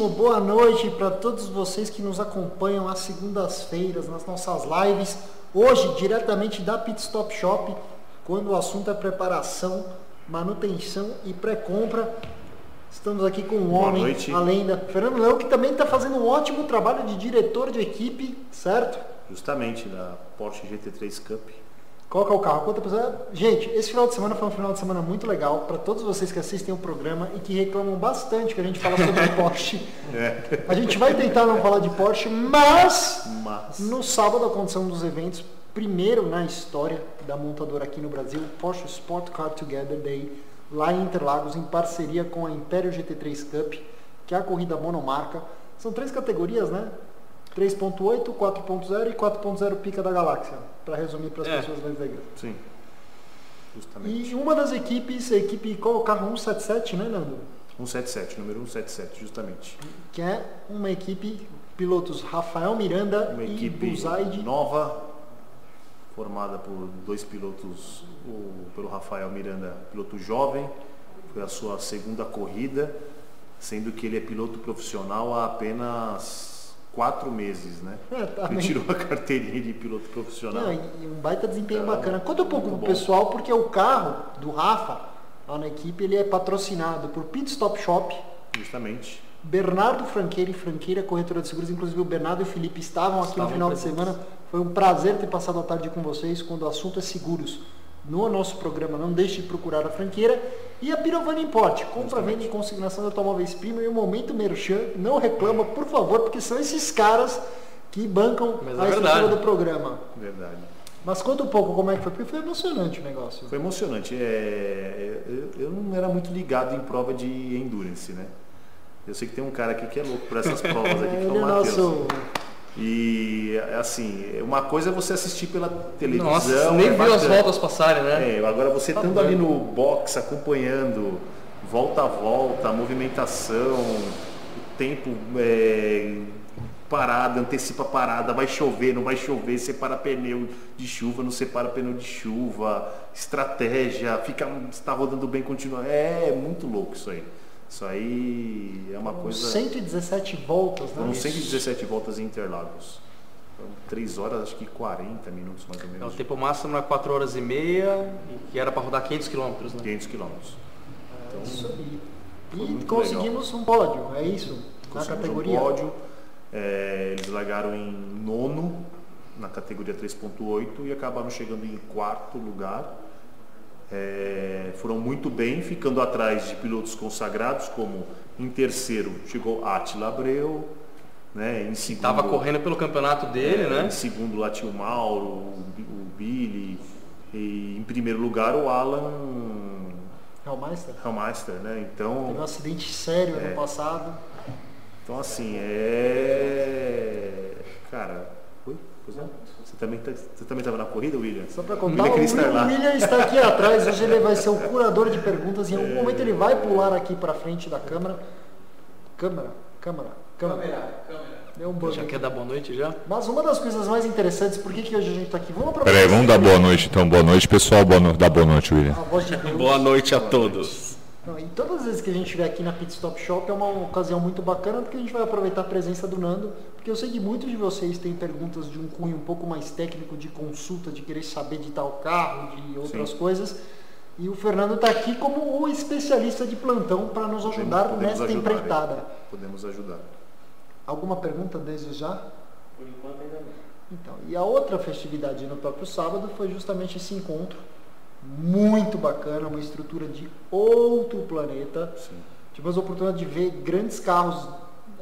muitíssimo boa noite para todos vocês que nos acompanham às segundas-feiras nas nossas lives. Hoje, diretamente da Pit Stop Shop, quando o assunto é preparação, manutenção e pré-compra. Estamos aqui com um homem, noite. a lenda, Fernando Leão, que também está fazendo um ótimo trabalho de diretor de equipe, certo? Justamente da Porsche GT3 Cup. É o carro? Conta pra você. Gente, esse final de semana foi um final de semana muito legal para todos vocês que assistem o programa e que reclamam bastante que a gente fala sobre Porsche. É. A gente vai tentar não falar de Porsche, mas Mas no sábado aconteceu um dos eventos, primeiro na história da montadora aqui no Brasil, Porsche Sport Car Together Day, lá em Interlagos, em parceria com a Império GT3 Cup, que é a corrida monomarca. São três categorias, né? 3.8, 4.0 e 4.0 pica da galáxia, para resumir para as É. pessoas mais leigas. sim. Justamente. E uma das equipes, a equipe, qual é o carro 177, né, Nando? 177, número 177, justamente. Que é uma equipe, pilotos Rafael Miranda Uma e equipe Buzaide. nova, formada por dois pilotos, o, pelo Rafael Miranda, piloto jovem, foi a sua segunda corrida, sendo que ele é piloto profissional há apenas quatro meses, né? É, tá Ele tirou a carteirinha de piloto profissional. Não, e um baita desempenho Então, bacana. Conta um pouco pro bom. pessoal, porque o carro do Rafa, lá na equipe, ele é patrocinado por Pit Stop Shop, Justamente. Bernardo Franqueira e Franqueira Corretora de Seguros. Inclusive o Bernardo e o Felipe estavam aqui no Estavam final de presentes. semana. Foi um prazer ter passado a tarde com vocês quando o assunto é seguros. No nosso programa, não deixe de procurar a franqueira. E a Pirovani Import, compra, venda e consignação de automóveis premium e o Momento Merchan. Não reclama, por favor, porque são esses caras que bancam Mas é a estrutura verdade. do programa. Verdade. Mas conta um pouco como é que foi, porque foi emocionante o negócio. Foi emocionante. É, eu, eu não era muito ligado em prova de endurance, né? Eu sei que tem um cara aqui que é louco por essas provas aqui, que é é o Matheus. nosso. E assim, uma coisa é você assistir pela televisão. Nossa, nem é viu as voltas passarem, né? É, agora você Tá estando doido. ali no box, acompanhando volta a volta, movimentação, o tempo é, parada, antecipa parada, vai chover, não vai chover, separa pneu de chuva, não separa pneu de chuva, estratégia, fica, está rodando bem, continua. É, muito louco isso aí. Isso aí é uma coisa. 117 voltas, né? Foram 117 voltas em Interlagos. Foram 3 horas, acho que 40 minutos mais ou É, O menos. tempo máximo era 4 horas e meia, e que era para rodar 500 km, né? 500 quilômetros. É Isso aí. E conseguimos um pódio, é isso? Na Conseguimos categoria. Um pódio. É, eles largaram em nono na categoria 3.8 e acabaram chegando em quarto lugar. É, foram muito bem, ficando atrás de pilotos consagrados, como em terceiro chegou Attila Abreu, né, em segundo, Tava correndo pelo campeonato dele, é, né? Em segundo lá tinha o Mauro, o, Bi- o Billy, e em primeiro lugar o Alan Hellmeister. Hellmeister, né? Teve um Então, acidente sério É. ano passado. então assim, é. Cara, oi? Pois é? Você também, tá, você também estava na corrida, William? Só para contar, William o William, lá. o William está aqui atrás, hoje ele vai ser o curador de perguntas. Em algum É. momento ele vai pular aqui para frente da câmera. Câmera, câmera, câmera. Deu um bug Já aqui. quer dar boa noite já? Mas uma das coisas mais interessantes, por que, que hoje a gente está aqui? Vamos aproveitar. Peraí, vamos dar boa noite então. Boa noite, pessoal. Boa no... Dá boa noite, William. A voz de Deus. Boa noite a todos. Não, e todas as vezes que a gente estiver aqui na Pit Stop Shop é uma ocasião muito bacana porque a gente vai aproveitar a presença do Nando, porque eu sei que muitos de vocês têm perguntas de um cunho um pouco mais técnico, de consulta, de querer saber de tal carro, de outras Sim. coisas. E o Fernando está aqui como o especialista de plantão para nos ajudar Podemos nesta ajudar, empreitada. né? Podemos ajudar. Alguma pergunta desde já? Por enquanto ainda não. Então, e a outra festividade no próprio sábado foi justamente esse encontro muito bacana, uma estrutura de outro planeta. Sim. Tivemos a oportunidade de ver grandes carros.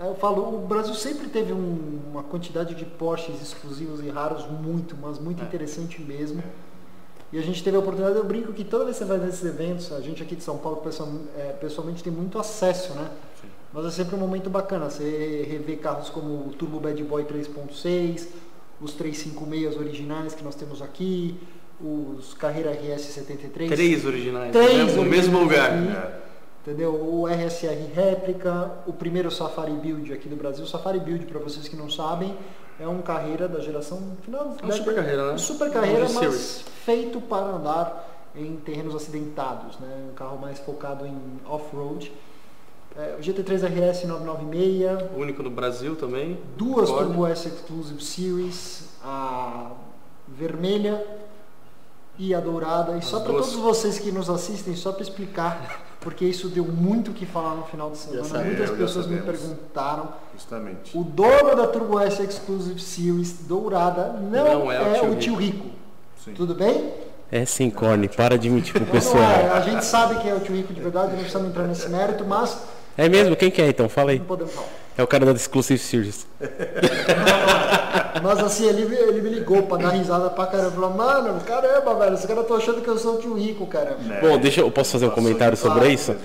Eu falo, o Brasil sempre teve um- uma quantidade de Porsches exclusivos e raros muito, mas muito É. interessante mesmo. E a gente teve a oportunidade, eu brinco que toda vez que você vai nesses eventos, a gente aqui de São Paulo é, pessoalmente tem muito acesso, né? Sim. Mas é sempre um momento bacana, você rever carros como o Turbo Bad Boy 3.6, os 356 originais que nós temos aqui, os Carreira RS73. Três originais, Três né? no mesmo lugar. É. Entendeu? O RSR réplica, o primeiro Safari Build aqui do Brasil. O Safari Build, para vocês que não sabem, é um carreira da geração final. É um super carreira, né? Um super carreira, mas G-Series. feito para andar em terrenos acidentados, né? Um carro mais focado em off-road. É, o GT3 RS 996, Único no Brasil também. duas Ford. Turbo S Exclusive Series, a vermelha e a dourada. E só para todos vocês que nos assistem, só para explicar, porque isso deu muito o que falar no final de semana. sabemos, Muitas pessoas me perguntaram. Justamente. O dono da Turbo S Exclusive Series dourada não, Não é, é o tio tio Rico. Sim. Tudo bem? É sim, Corne, para de mentir pro pessoal. é, a gente sabe que é o tio Rico de verdade, não precisamos entrar nesse mérito, mas É mesmo? Quem que é então? Fala aí. não podemos falar. É o cara da Exclusive Series. Mas assim, ele, ele me ligou pra dar risada pra caramba. Falou, mano, caramba, velho, esse cara tá achando que eu sou o tio Rico, cara. É. Bom, deixa eu posso fazer um comentário sobre claro. isso?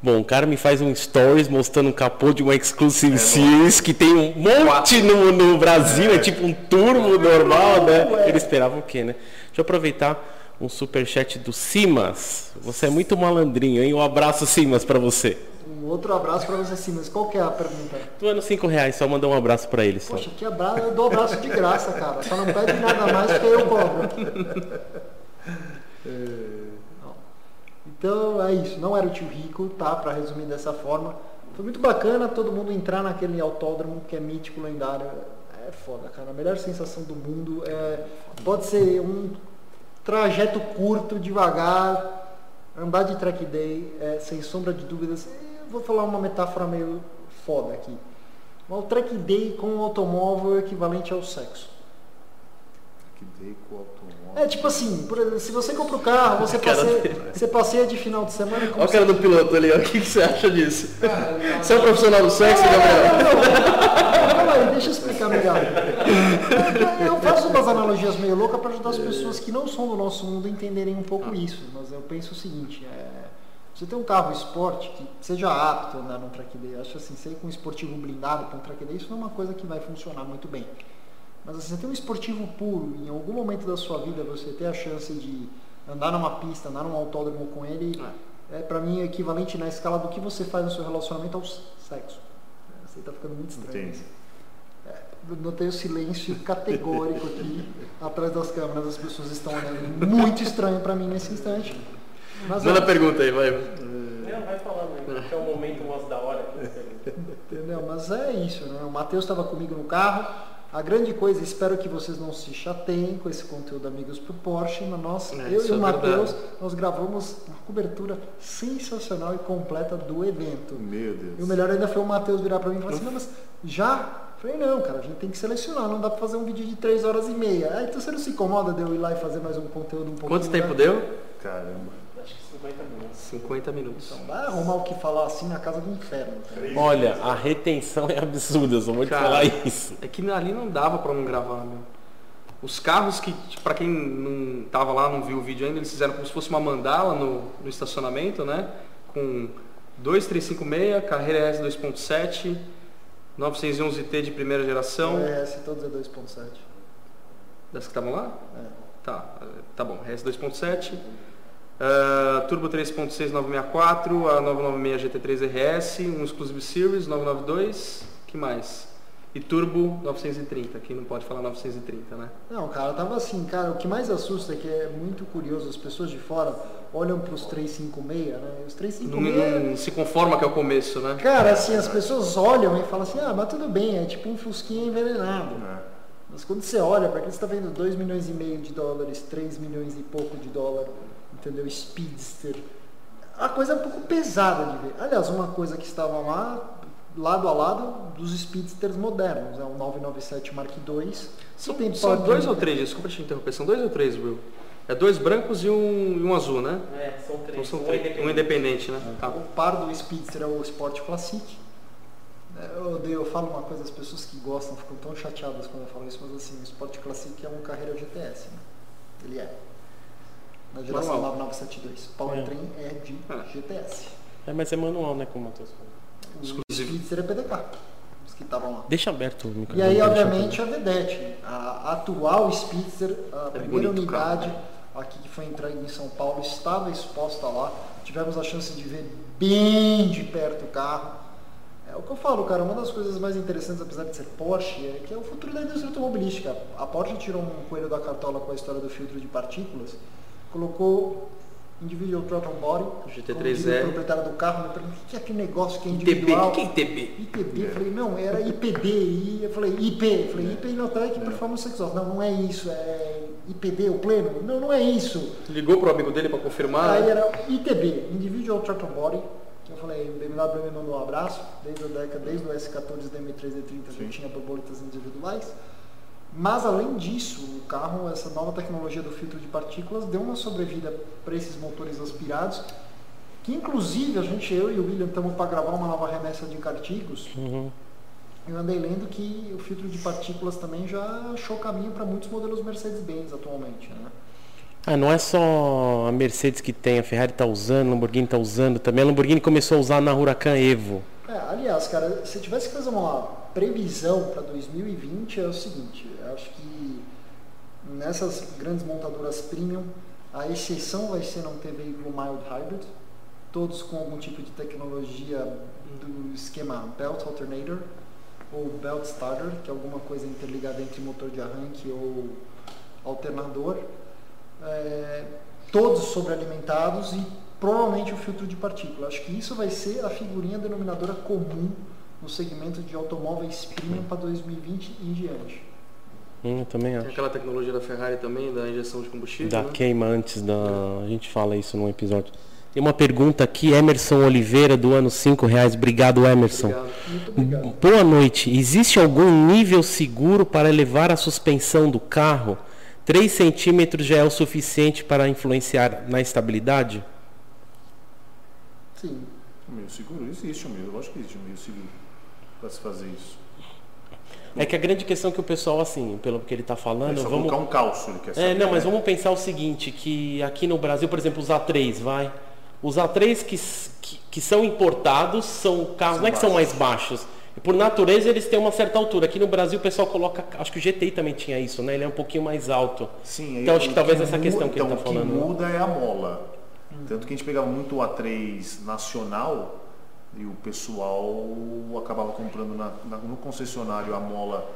Bom, o cara me faz um stories mostrando um capô de uma Exclusive Series que tem um monte no, no Brasil, é. tipo um turbo normal, né? Ué. Ele esperava o quê, né? Deixa eu aproveitar um superchat do Simas. Você é muito malandrinho, hein? Um abraço, Simas, pra você. Um outro abraço pra você sim, mas qual que é a pergunta? Doando 5 reais, só mandar um abraço pra ele. Só. Poxa, que abraço, eu dou abraço de graça, cara. Só não pede nada mais porque eu cobro. Não. Então é isso, não era o tio Rico, tá? Pra resumir dessa forma. Foi muito bacana todo mundo entrar naquele autódromo que é mítico, lendário. É foda, cara. A melhor sensação do mundo é. Pode ser um trajeto curto, devagar, andar de track day, é, sem sombra de dúvidas. Vou falar uma metáfora meio foda aqui. O track day com um automóvel equivalente ao sexo. Que dei com o automóvel. É tipo assim, por exemplo, se você compra o carro, você passeia, você passeia de final de semana com Olha o cara do piloto ali, ó. o que, que você acha disso? Você é um profissional do sexo, Gabriel? Calma aí, deixa eu explicar melhor. Eu faço umas analogias meio loucas para ajudar as pessoas que não são do nosso mundo a entenderem um pouco isso. Mas eu penso o seguinte, é, você tem um carro esporte que seja apto a andar num track day. Eu acho assim, sair com um esportivo blindado para um track day, isso não é uma coisa que vai funcionar muito bem. Mas assim, você tem um esportivo puro, em algum momento da sua vida você ter a chance de andar numa pista, andar num autódromo com ele, é para mim equivalente na escala do que você faz no seu relacionamento ao sexo. Você tá ficando muito estranho. Entendi. Eu Notei o silêncio categórico aqui atrás das câmeras, as pessoas estão olhando muito estranho para mim nesse instante. Mas Manda é, pergunta aí, vai. Não, vai falando, que é o momento mais da hora. entendeu? Mas é isso, né? O Matheus estava comigo no carro. A grande coisa, espero que vocês não se chateiem com esse conteúdo Amigos pro Porsche. Na nossa, É, eu e o é Matheus, nós gravamos uma cobertura sensacional e completa do evento. Meu Deus. E o melhor ainda foi o Matheus virar para mim e falar assim, não, mas já? Falei, não, cara, a gente tem que selecionar, não dá para fazer um vídeo de 3 horas e meia. Ah, então você não se incomoda de eu ir lá e fazer mais um conteúdo um pouco Quanto tempo deu? Caramba. Acho que 50 minutos. 50 minutos. Então, vai arrumar o que falar assim na casa do inferno. cara. Olha, a retenção é absurda, eu só vou te falar isso. É que ali não dava pra não gravar, meu. Os carros que, tipo, pra quem não tava lá, não viu o vídeo ainda, eles fizeram como se fosse uma mandala no, no estacionamento, né? Com 2356, carreira S 2.7, 911T de primeira geração. É, esse todos é 2.7. Das que estavam lá? É. Tá, tá bom. RS 2.7. ah, Turbo 3.6 964, a 996 GT3 RS, um Exclusive Series 992, que mais? E Turbo 930, que não pode falar 930, né? Não, cara, tava assim, cara, o que mais assusta é que é muito curioso, as pessoas de fora olham pros 356, né? E Os Não, 356 não se conforma que é o começo, né? Cara, assim, as pessoas olham e falam assim, ah, mas tudo bem, é tipo um fusquinha envenenado. É. Mas quando você olha, para que você está vendo 2 milhões e meio de dólares, 3 milhões e pouco de dólar, entendeu? Speedster. A coisa é um pouco pesada de ver. Aliás, uma coisa que estava lá, lado a lado, dos Speedsters modernos. É um 997 Mark II. São, tem são dois ou três, desculpa te interromper, são dois ou três, Will? É dois brancos e um, e um azul, né? É, são Então são três. Um independente, né? Tá. O par do Speedster é o Sport Classic. É, Eu, odeio, eu falo uma coisa, as pessoas que gostam ficam tão chateadas quando eu falo isso, mas assim, o Sport Classic é um carreira GTS, né? Ele é. Na geração Normal. 9972. Powertrain é de Ah. GTS. É, mas é manual, né, como o Matheus falou. O Exclusivo. Speedster é PDK. Os que estavam lá. Deixa aberto o microfone. E aí, obviamente, a Vedette, a atual Speedster, a É primeira bonito unidade aqui que foi entregue em São Paulo, estava exposta lá. Tivemos a chance de ver bem de perto o carro. É o que eu falo, cara, uma das coisas mais interessantes, apesar de ser Porsche, é que é o futuro da indústria automobilística. A Porsche tirou um coelho da cartola com a história do filtro de partículas, colocou Individual Throttle Body. GT3 Como diz é. O proprietário do carro me perguntou o que é aquele negócio que é ITB, individual. o que é ITB? ITB, eu falei, não, era IPD, e eu falei, IP, eu falei, IP Inotec Performance Exhaust. Não, não é isso, é IPD, o pleno. Não, não é isso. Ligou pro amigo dele para confirmar. Aí né? era ITB, Individual Throttle Body, que eu falei, o BMW me mandou um abraço, desde a década, desde o S14 da M3 E30 já tinha borboletas individuais. Mas além disso, o carro, essa nova tecnologia do filtro de partículas deu uma sobrevida para esses motores aspirados, que inclusive a gente, eu e o William, estamos para gravar uma nova remessa de artigos. Eu andei lendo que o filtro de partículas também já achou caminho para muitos modelos Mercedes-Benz atualmente. Né? Ah, não é só a Mercedes que tem, a Ferrari está usando, a Lamborghini está usando também. A Lamborghini começou a usar na Huracan Evo. É, aliás, cara, se tivesse que fazer uma previsão para 2020 é o seguinte, acho que nessas grandes montadoras premium, a exceção vai ser não ter veículo mild hybrid, todos com algum tipo de tecnologia do esquema belt alternator ou belt starter, que é alguma coisa interligada entre motor de arranque ou alternador, É, todos sobrealimentados e provavelmente o filtro de partícula. Acho que isso vai ser a figurinha denominadora comum no segmento de automóveis premium para 2020 e em diante. Hum, eu também Tem acho. aquela tecnologia da Ferrari também, da injeção de combustível. Da né? queima antes da. A gente fala isso num episódio. Tem uma pergunta aqui, Emerson Oliveira, do ano 5 reais. Obrigado, Emerson. Obrigado. Muito obrigado. Boa noite. Existe algum nível seguro para elevar a suspensão do carro? 3 centímetros já é o suficiente para influenciar na estabilidade? Sim. O meio seguro existe o meio, eu acho que existe o meio seguro para se fazer isso. É que a grande questão que o pessoal, assim, pelo que ele está É falando, só vamos. colocar um calço, ele quer É, saber, não, mas vamos pensar o seguinte, que aqui no Brasil, por exemplo, os A3, vai. Os A3 que, que, que são importados são carros, São não é que são mais baixos. Por natureza eles têm uma certa altura. Aqui no Brasil o pessoal coloca, acho que o GTI também tinha isso, né? Ele é um pouquinho mais alto. Sim, Então acho que o talvez essa questão que ele então, está O falando. que muda é a mola. Tanto que a gente pegava muito o A3 nacional e o pessoal acabava comprando na- na- no concessionário a mola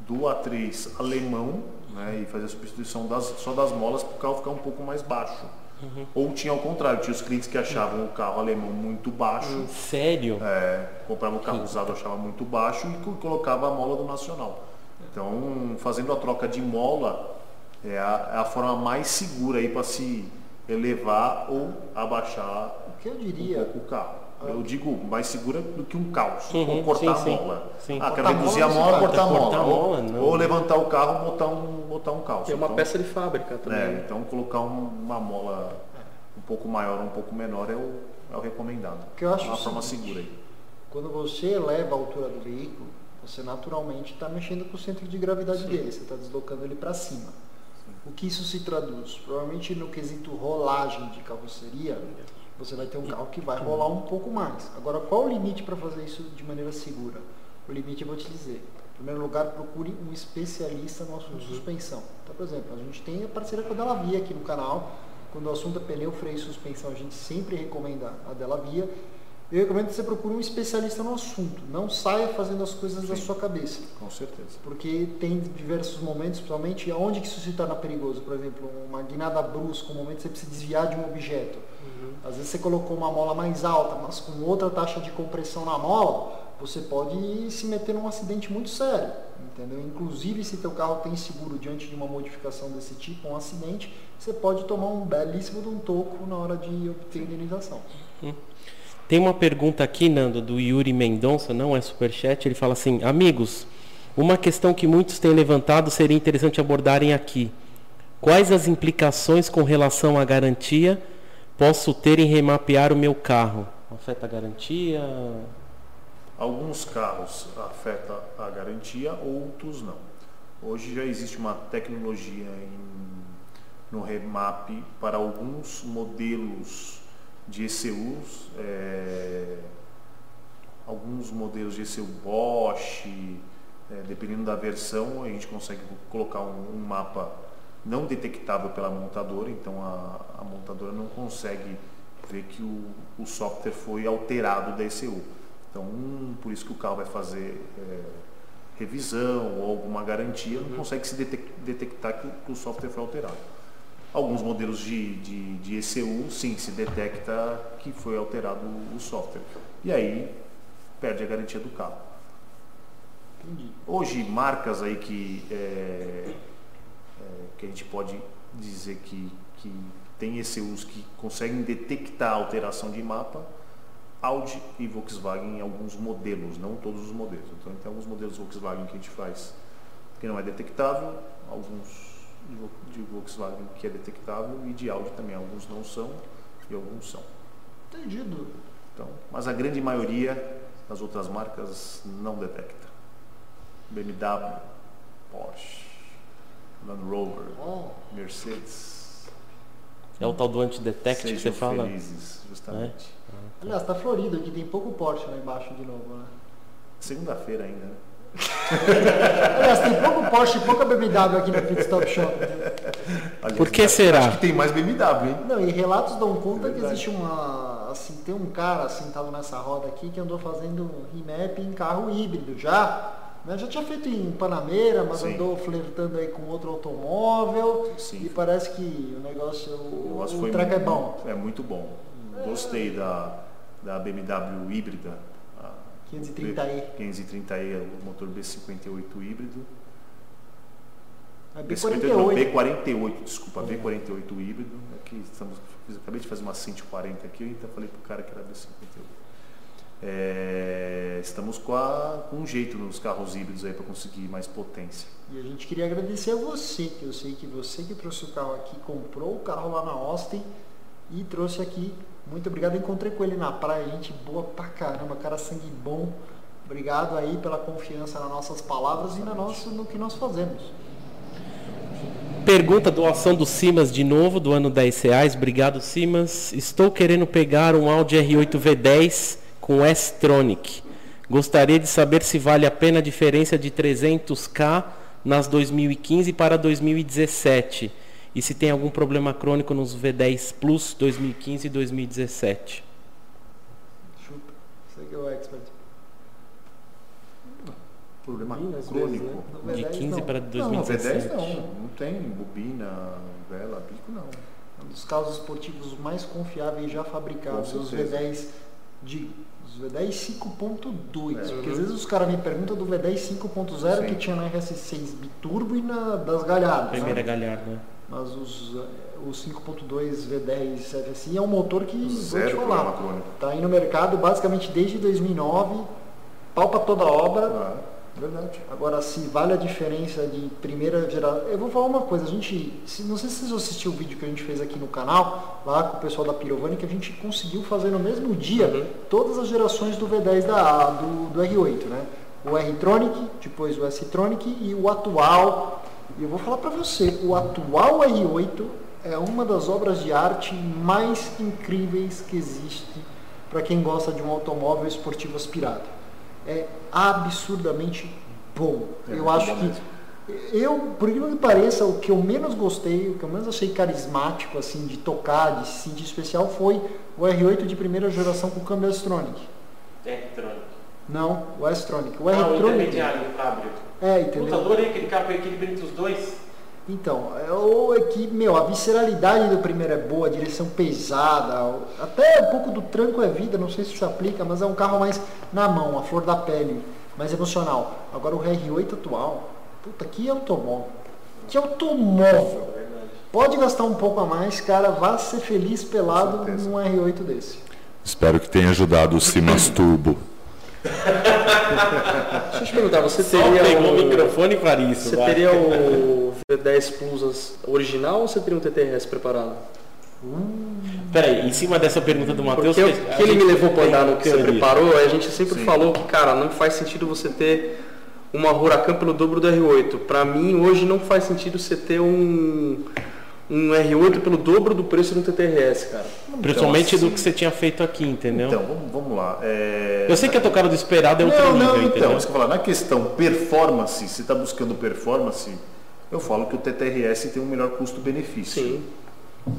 do A3 alemão né, e fazia a substituição das- só das molas para o carro ficar um pouco mais baixo. Uhum. Ou tinha ao contrário, tinha os clientes que achavam o carro alemão muito baixo, Sério? é, comprava o carro usado achava muito baixo e co- colocava a mola do nacional. Então, fazendo a troca de mola é a, é a forma mais segura aí para se elevar ou abaixar O que eu um diria, pouco o carro. Eu digo mais segura do que um calço, Uhum, ou cortar sim, sim, a mola. sim. Ah, quero Cortar a reduzir a mola, cortar a mola. Cortar a ou, mola, não. ou levantar o carro, botar um, botar um calço. Tem uma Então, peça de fábrica também. é, né? então colocar um- uma mola um pouco maior ou um pouco menor é o, é o recomendado. O que eu acho é uma forma segura aí. quando você eleva a altura do veículo, você naturalmente está mexendo com o centro de gravidade dele, você está deslocando ele para cima. O que isso se traduz? Provavelmente no quesito rolagem de carroceria, você vai ter um carro que vai rolar um pouco mais. Agora, qual o limite para fazer isso de maneira segura? O limite eu vou te dizer. Em primeiro lugar, procure um especialista no assunto suspensão. Então, por exemplo, a gente tem a parceira com a Delavia aqui no canal. Quando o assunto é pneu, freio e suspensão, a gente sempre recomenda a Delavia. Eu recomendo que você procure um especialista no assunto. Não saia fazendo as coisas da Sim. sua cabeça. Com certeza. Porque tem diversos momentos, principalmente onde que isso se torna perigoso. Por exemplo, uma guinada brusca, um momento que você precisa desviar de um objeto. Às vezes você colocou uma mola mais alta, mas com outra taxa de compressão na mola, você pode se meter num acidente muito sério. Entendeu? Inclusive, se teu carro tem seguro diante de uma modificação desse tipo, um acidente, você pode tomar um belíssimo de um toco na hora de obter indenização. Tem uma pergunta aqui, Nando, do Yuri Mendonça, não é superchat. Ele fala assim: Amigos, uma questão que muitos têm levantado seria interessante abordarem aqui. Quais as implicações com relação à garantia posso ter em remapear o meu carro? Afeta a garantia? Alguns carros afeta a garantia, outros não. Hoje já existe uma tecnologia em- no remap para alguns modelos de ECUs, é, alguns modelos de ECU Bosch, é, dependendo da versão, a gente consegue colocar um, um mapa não detectável pela montadora, então a, a montadora não consegue ver que o, o software foi alterado da ECU. Então, um, por isso que o carro vai fazer é, revisão ou alguma garantia, não consegue se detec- detectar que o software foi alterado. Alguns modelos de, de, de ECU, sim, se detecta que foi alterado o software. E aí perde a garantia do carro. Hoje, marcas aí que, é, é, que a gente pode dizer que, que tem ECUs que conseguem detectar a alteração de mapa, Audi e Volkswagen em alguns modelos, não todos os modelos. Então tem alguns modelos Volkswagen que a gente faz que não é detectável, alguns de Volkswagen que é detectável e de Audi também, alguns não são e alguns são. Entendido. Então, mas a grande maioria das outras marcas não detecta. BMW, Porsche, Land Rover, Oh, Mercedes. É o tal do antidetect que você fala? felizes, justamente. aliás, tá florido aqui, tem pouco Porsche lá embaixo de novo, né? Segunda-feira ainda, né? Aliás, tem pouco Porsche e pouca BMW aqui no Pit Stop Shop. Aliás, Por que acho- será? Acho que tem mais BMW, hein? Não, e relatos dão conta É que existe uma. Assim, tem um cara sentado nessa roda aqui que andou fazendo remap em carro híbrido já. Né? Já tinha feito em Panameira, mas Sim. andou flertando aí com outro automóvel. Sim. E parece que o negócio. O, o treco é bom. É muito bom. Gostei da, da BMW híbrida. A 530i. 530i, o motor B58 híbrido. É B58, não, B48. B48, desculpa, B48 híbrido. Aqui estamos, acabei de fazer uma 140 aqui, então falei pro cara que era B58. É, estamos com, a- com um jeito nos carros híbridos aí para conseguir mais potência. E a gente queria agradecer a você, que eu sei que você que trouxe o carro aqui, comprou o carro lá na Austin e trouxe aqui. Muito obrigado. Encontrei com ele na praia, gente boa pra caramba, cara sangue bom. Obrigado aí pela confiança nas nossas palavras e na nossa, no que nós fazemos. Pergunta doação do Simas de novo, do ano 10 reais. Obrigado, Simas. Estou querendo pegar um Audi R8 V10 com S-Tronic. Gostaria de saber se vale a pena a diferença de 300k nas 2015 para 2017 e se tem algum problema crônico nos V10 Plus 2015 e 2017. Chupa. Você que é o expert. Problema Bobina, crônico. vezes, né? De V10 15 não. para Não, 2017. V10 não, não tem bobina, vela, bico não. Um dos carros esportivos mais confiáveis já fabricados, os certeza. V10 de os V10 5.2, É. porque às vezes os caras me perguntam do V10 5.0 Sim. que tinha na RS6 biturbo e na das galhadas. Primeira né? galharda. Mas os, eh, os 5.2 V10 FSI é um motor que, vou te Zero falar, crônico. tá aí no mercado basicamente desde 2009, pau pra toda obra. Ah, verdade. Agora, se vale a diferença de primeira geração. Eu vou falar uma coisa, a gente. se- não sei se vocês assistiram o vídeo que a gente fez aqui no canal, lá com o pessoal da Pirovani, que a gente conseguiu fazer no mesmo dia Uhum. todas as gerações do V10 da, do, do R8, né? O R-Tronic, depois o S-Tronic e o atual. E eu vou falar pra você, o atual R8 é uma das obras de arte mais incríveis que existe para quem gosta de um automóvel esportivo aspirado. É absurdamente bom. É eu acho bom que mesmo. eu, por incrível que pareça, o que eu menos gostei, o que eu menos achei carismático, assim, de tocar, de se sentir especial, foi o R8 de primeira geração com câmbio S-Tronic. Não, o S-Tronic. O Ah, R-Tronic. o cabrio. É, entendeu? adorei aquele cabrio equilíbrio entre os dois. Então, é, ou é que, meu, a visceralidade do primeiro é boa, a direção pesada, até um pouco do tranco é vida, não sei se isso aplica, mas é um carro mais na mão, a flor da pele, mais emocional. Agora o R8 atual, puta, que automóvel. Que automóvel. Pode gastar um pouco a mais, cara, vá ser feliz pelado Com num R8 desse. Espero que tenha ajudado o Simas Turbo. Deixa eu te perguntar, você Só teria pegou o o, microfone isso. você vai. teria o V10 Plus original ou você teria um TTRS preparado? Peraí, em cima dessa pergunta do Matheus... Porque o a que ele me levou para andar no que você preparou, a gente sempre Sim. falou que, cara, não faz sentido você ter uma Huracan pelo dobro do R8. Para mim, hoje não faz sentido você ter um, um R8 pelo dobro do preço do TTRS, cara. Principalmente Então, do que você tinha feito aqui, entendeu? Então, vamos, vamos lá. É... eu sei que a tocada do esperado é outro não, nível, não, entendeu? então, isso que eu falar, na questão performance, se está buscando performance, eu falo que o TTRS tem um melhor custo-benefício. Sim.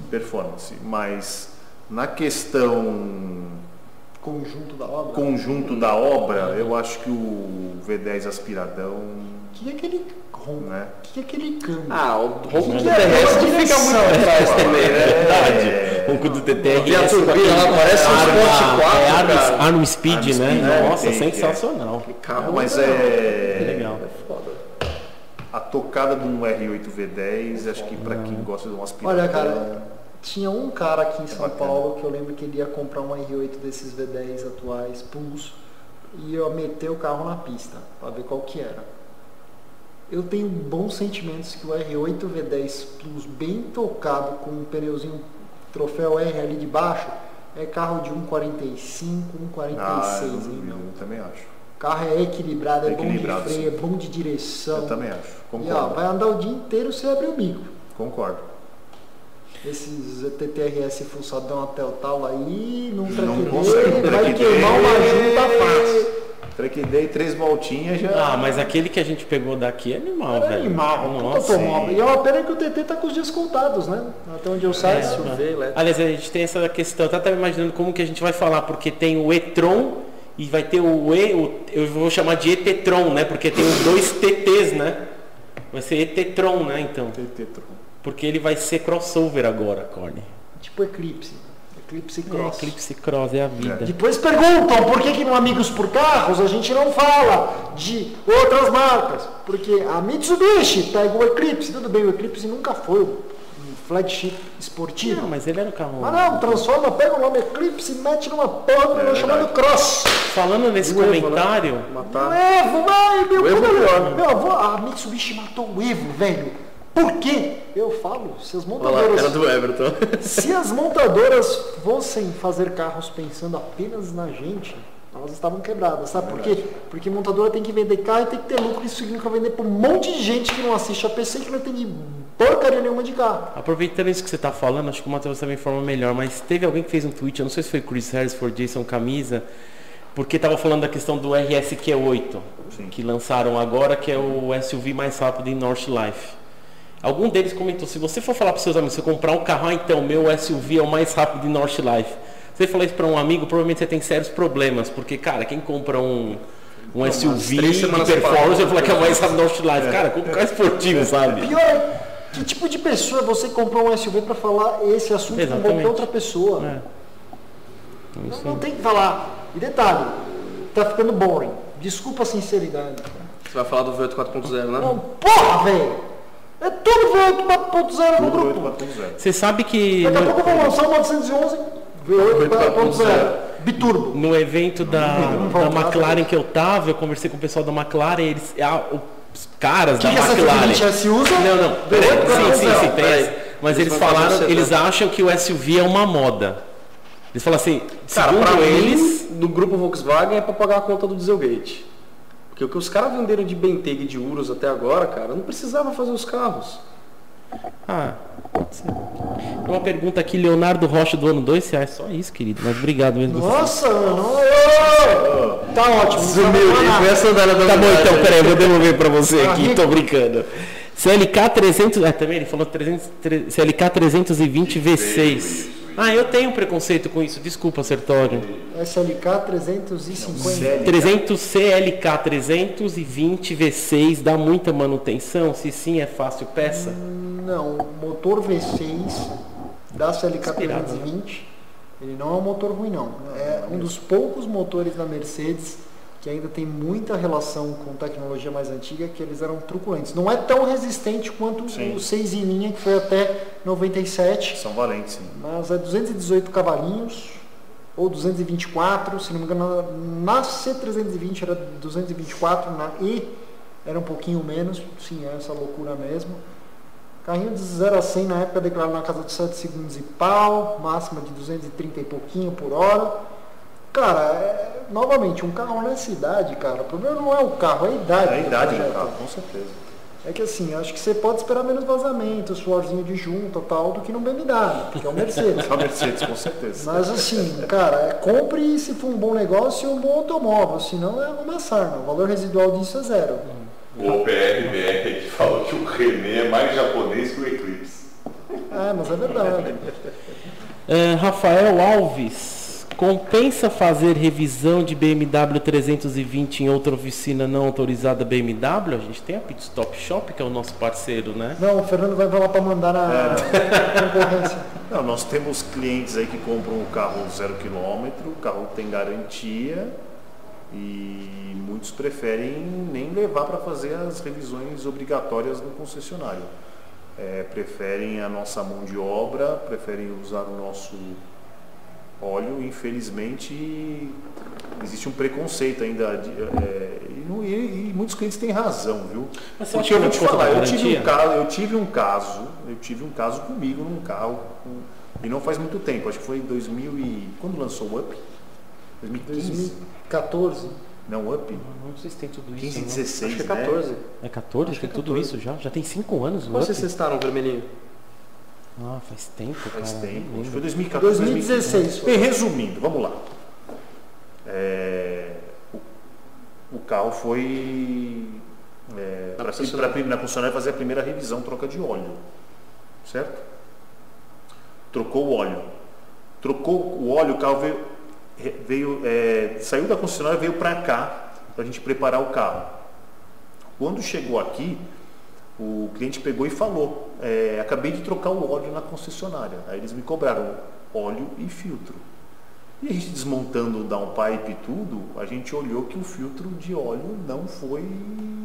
Performance. Mas na questão Conjunto da obra. conjunto da obra, eu acho que o V10 aspiradão que é aquele ronco? Né? O que é aquele câmbio? Ah, o ronco Que do é terrestre fica muito atrás também, né? Verdade. O cu do TTR. E a turbina lá parece um Sport 4, é Arm, Speed, né? Né? Nossa, sensacional. Carro Não, mas é. Legal. É foda. A tocada de um R8 V10, acho que pra quem gosta de um aspirador. Olha, cara, tinha um cara aqui em São bacana. Paulo que eu lembro que ele ia comprar um R8 desses V10 atuais Plus e ia meter o carro na pista pra ver qual que era. Eu tenho bons sentimentos que o R8 V10 Plus bem tocado com um pneuzinho troféu R ali de baixo é carro de 1,45, 1,46, Ah, eu, eu também acho. O carro é equilibrado, é Equilibrado, bom de freio, sim. é bom de direção. Eu também acho. E ó, Concordo. vai andar o dia inteiro sem abrir o bico. Concordo. Esses TTRS fuçadão até o tal aí, Não day, vai queimar uma junta fácil. Day, três voltinhas já. Ah, mas aquele que a gente pegou daqui é animal, É velho. animal, Nossa. E é uma pena que o TT tá com os dias contados, né? Até onde eu saio. É, SUV elétrico. Aliás, a gente tem essa questão, eu tava imaginando como que a gente vai falar, porque tem o e-tron e vai ter o E, o- eu vou chamar de ET-tron, né? Porque tem os dois TTs, né? Vai ser ET-tron, né, então? TT Tron. Porque ele vai ser crossover agora, Corne. Tipo Eclipse. Eclipse É, Cross. Eclipse Cross é a vida. Depois perguntam por que, que no Amigos por Carros a gente não fala de outras marcas. Porque a Mitsubishi pega o Eclipse. Tudo bem, o Eclipse nunca foi um flagship esportivo. Não, mas ele era um carro. Mas não, transforma, pega o nome Eclipse e mete numa porra do negócio chamado Cross. Falando nesse O Evo, né? comentário, O Matar. Evo, vai, meu, O Evo quando é eu- pior. meu avô, a Mitsubishi matou o Evo, velho. Por quê? Eu falo, se as montadoras, cara do Everton. se as montadoras fossem fazer carros pensando apenas na gente, elas estavam quebradas, sabe por quê? Porque montadora tem que vender carro e tem que ter lucro, isso significa vender para um monte de gente que não assiste a PC que não entende porcaria nenhuma de carro. aproveitando isso que você está falando, acho que o Matheus também informa melhor, mas teve alguém que fez um tweet, eu não sei se foi Chris Harris, for Jason Camisa, porque estava falando da questão do RSQ8, Sim. que lançaram agora, que é o SUV mais rápido em North Life. Algum deles comentou, se você for falar para seus amigos, você comprar um carro, ah, então, meu SUV é o mais rápido em North Life. Você falar isso para um amigo, provavelmente você tem sérios problemas, porque, cara, quem compra um, um SUV três de performance, para- eu falar que é o mais rápido em North Life. Cara, compra um carro esportivo, sabe? Pior é, que tipo de pessoa é você comprou um SUV para falar esse assunto com Exatamente. qualquer outra pessoa? É. Não, não tem que falar. E detalhe, tá ficando boring. Desculpa a sinceridade. Você vai falar do V8 4.0, né? Não, porra, velho! É tudo V8 4.0 no grupo. 8.0. Você sabe que Daqui a pouco eu vou lançar uma 911 V8 4.0 biturbo. no evento da, Não, da McLaren que eu tava, eu conversei com o pessoal da McLaren, eles, ah, os caras O que, da que essa McLaren. S usa? Não, não, peraí, V8 sim, sim, sim, 4.0. tem. Mas Eles falaram, eles acham que o SUV é uma moda. Eles falam assim, Cara, segundo eles, do grupo Volkswagen é pra pagar a conta do Dieselgate. Porque o que os caras venderam de Bentayga e de Urus até agora, cara, não precisava fazer os carros. Ah, pode ser. Uma pergunta aqui, Leonardo Rocha do ano 2 reais. Só isso, querido. Mas obrigado mesmo. Nossa, mano. Tá ótimo. não vai falar nada. a sandália da Tá bom, então, peraí, eu vou devolver pra você Ah, aqui, tô brincando. CLK 300, ah, também ele falou 300, tre- CLK 320 V6. Ah, eu tenho preconceito com isso, desculpa, Sertório. SLK 350. 300 CLK 320 V6 dá muita manutenção? Se sim, é fácil peça? Não, motor V6 da CLK Inspirado, 320, ele não é um motor ruim não. É um dos poucos motores da Mercedes que ainda tem muita relação com tecnologia mais antiga, que eles eram truculentos. Não é tão resistente quanto Sim. o 6 em linha, que foi até 97, São valentes, sim. mas é 218 cavalinhos, ou 224, se não me engano, na C320 era 224, na E era um pouquinho menos, sim, é essa loucura mesmo. Carrinho de 0 a 100 na época declarado na casa de 7 segundos e pau, máxima de 230 e pouquinho por hora. Cara, é- novamente, um carro nessa idade, cara, o problema não é o carro, é a idade. É a do idade do projeto. carro, com certeza. É que assim, acho que você pode esperar menos vazamento, suorzinho de junta tal, do que no BMW, porque é o Mercedes. É a Mercedes, com certeza. Mas assim, cara, é, compre se for um bom negócio e um bom automóvel, senão é uma sarna. O valor residual disso é zero. O PRBR que falou que o René é mais japonês que o Eclipse. É, mas é verdade. É, Rafael Alves, Compensa fazer revisão de BMW 320 em outra oficina não autorizada BMW? A gente tem a Pit Stop Shop, que é o nosso parceiro, né? Não, o Fernando vai falar para mandar na concorrência. Não, nós temos clientes aí que compram o carro zero quilômetro, o carro tem garantia e muitos preferem nem levar para fazer as revisões obrigatórias no concessionário. É, preferem a nossa mão de obra, preferem usar o nosso óleo. Infelizmente, existe um preconceito ainda. de- é, e, não- e- e muitos clientes têm razão, viu? Mas você Porque acha eu vou não te conta falar, eu tive, um caso, eu tive um caso, eu tive um caso comigo num carro, com- e não faz muito tempo, acho que foi em 2000 e... Quando lançou o Up? 2015? 2014. Não, Up? Não sei se tem tudo isso. 15 e não. 16, Acho que é né? 14. É 14? Acho que tem é tudo 14. isso já? Já tem 5 anos o Quando Up? vocês testaram o vermelhinho? Ah, faz tempo, Faz cara. nem tempo, acho que lembro. foi 2014, 2016 2015. foi. Bem, resumindo, vamos lá. É, o, o carro foi é, Na para concessionária. na concessionária fazer a primeira revisão, troca de óleo. Certo? Trocou o óleo. Trocou o óleo, o carro veio, veio é, saiu da concessionária e veio para cá para a gente preparar o carro. Quando chegou aqui, o cliente pegou e falou: é, acabei de trocar o óleo na concessionária. Aí eles me cobraram óleo e filtro. E a gente desmontando o downpipe e tudo, a gente olhou que o filtro de óleo não foi.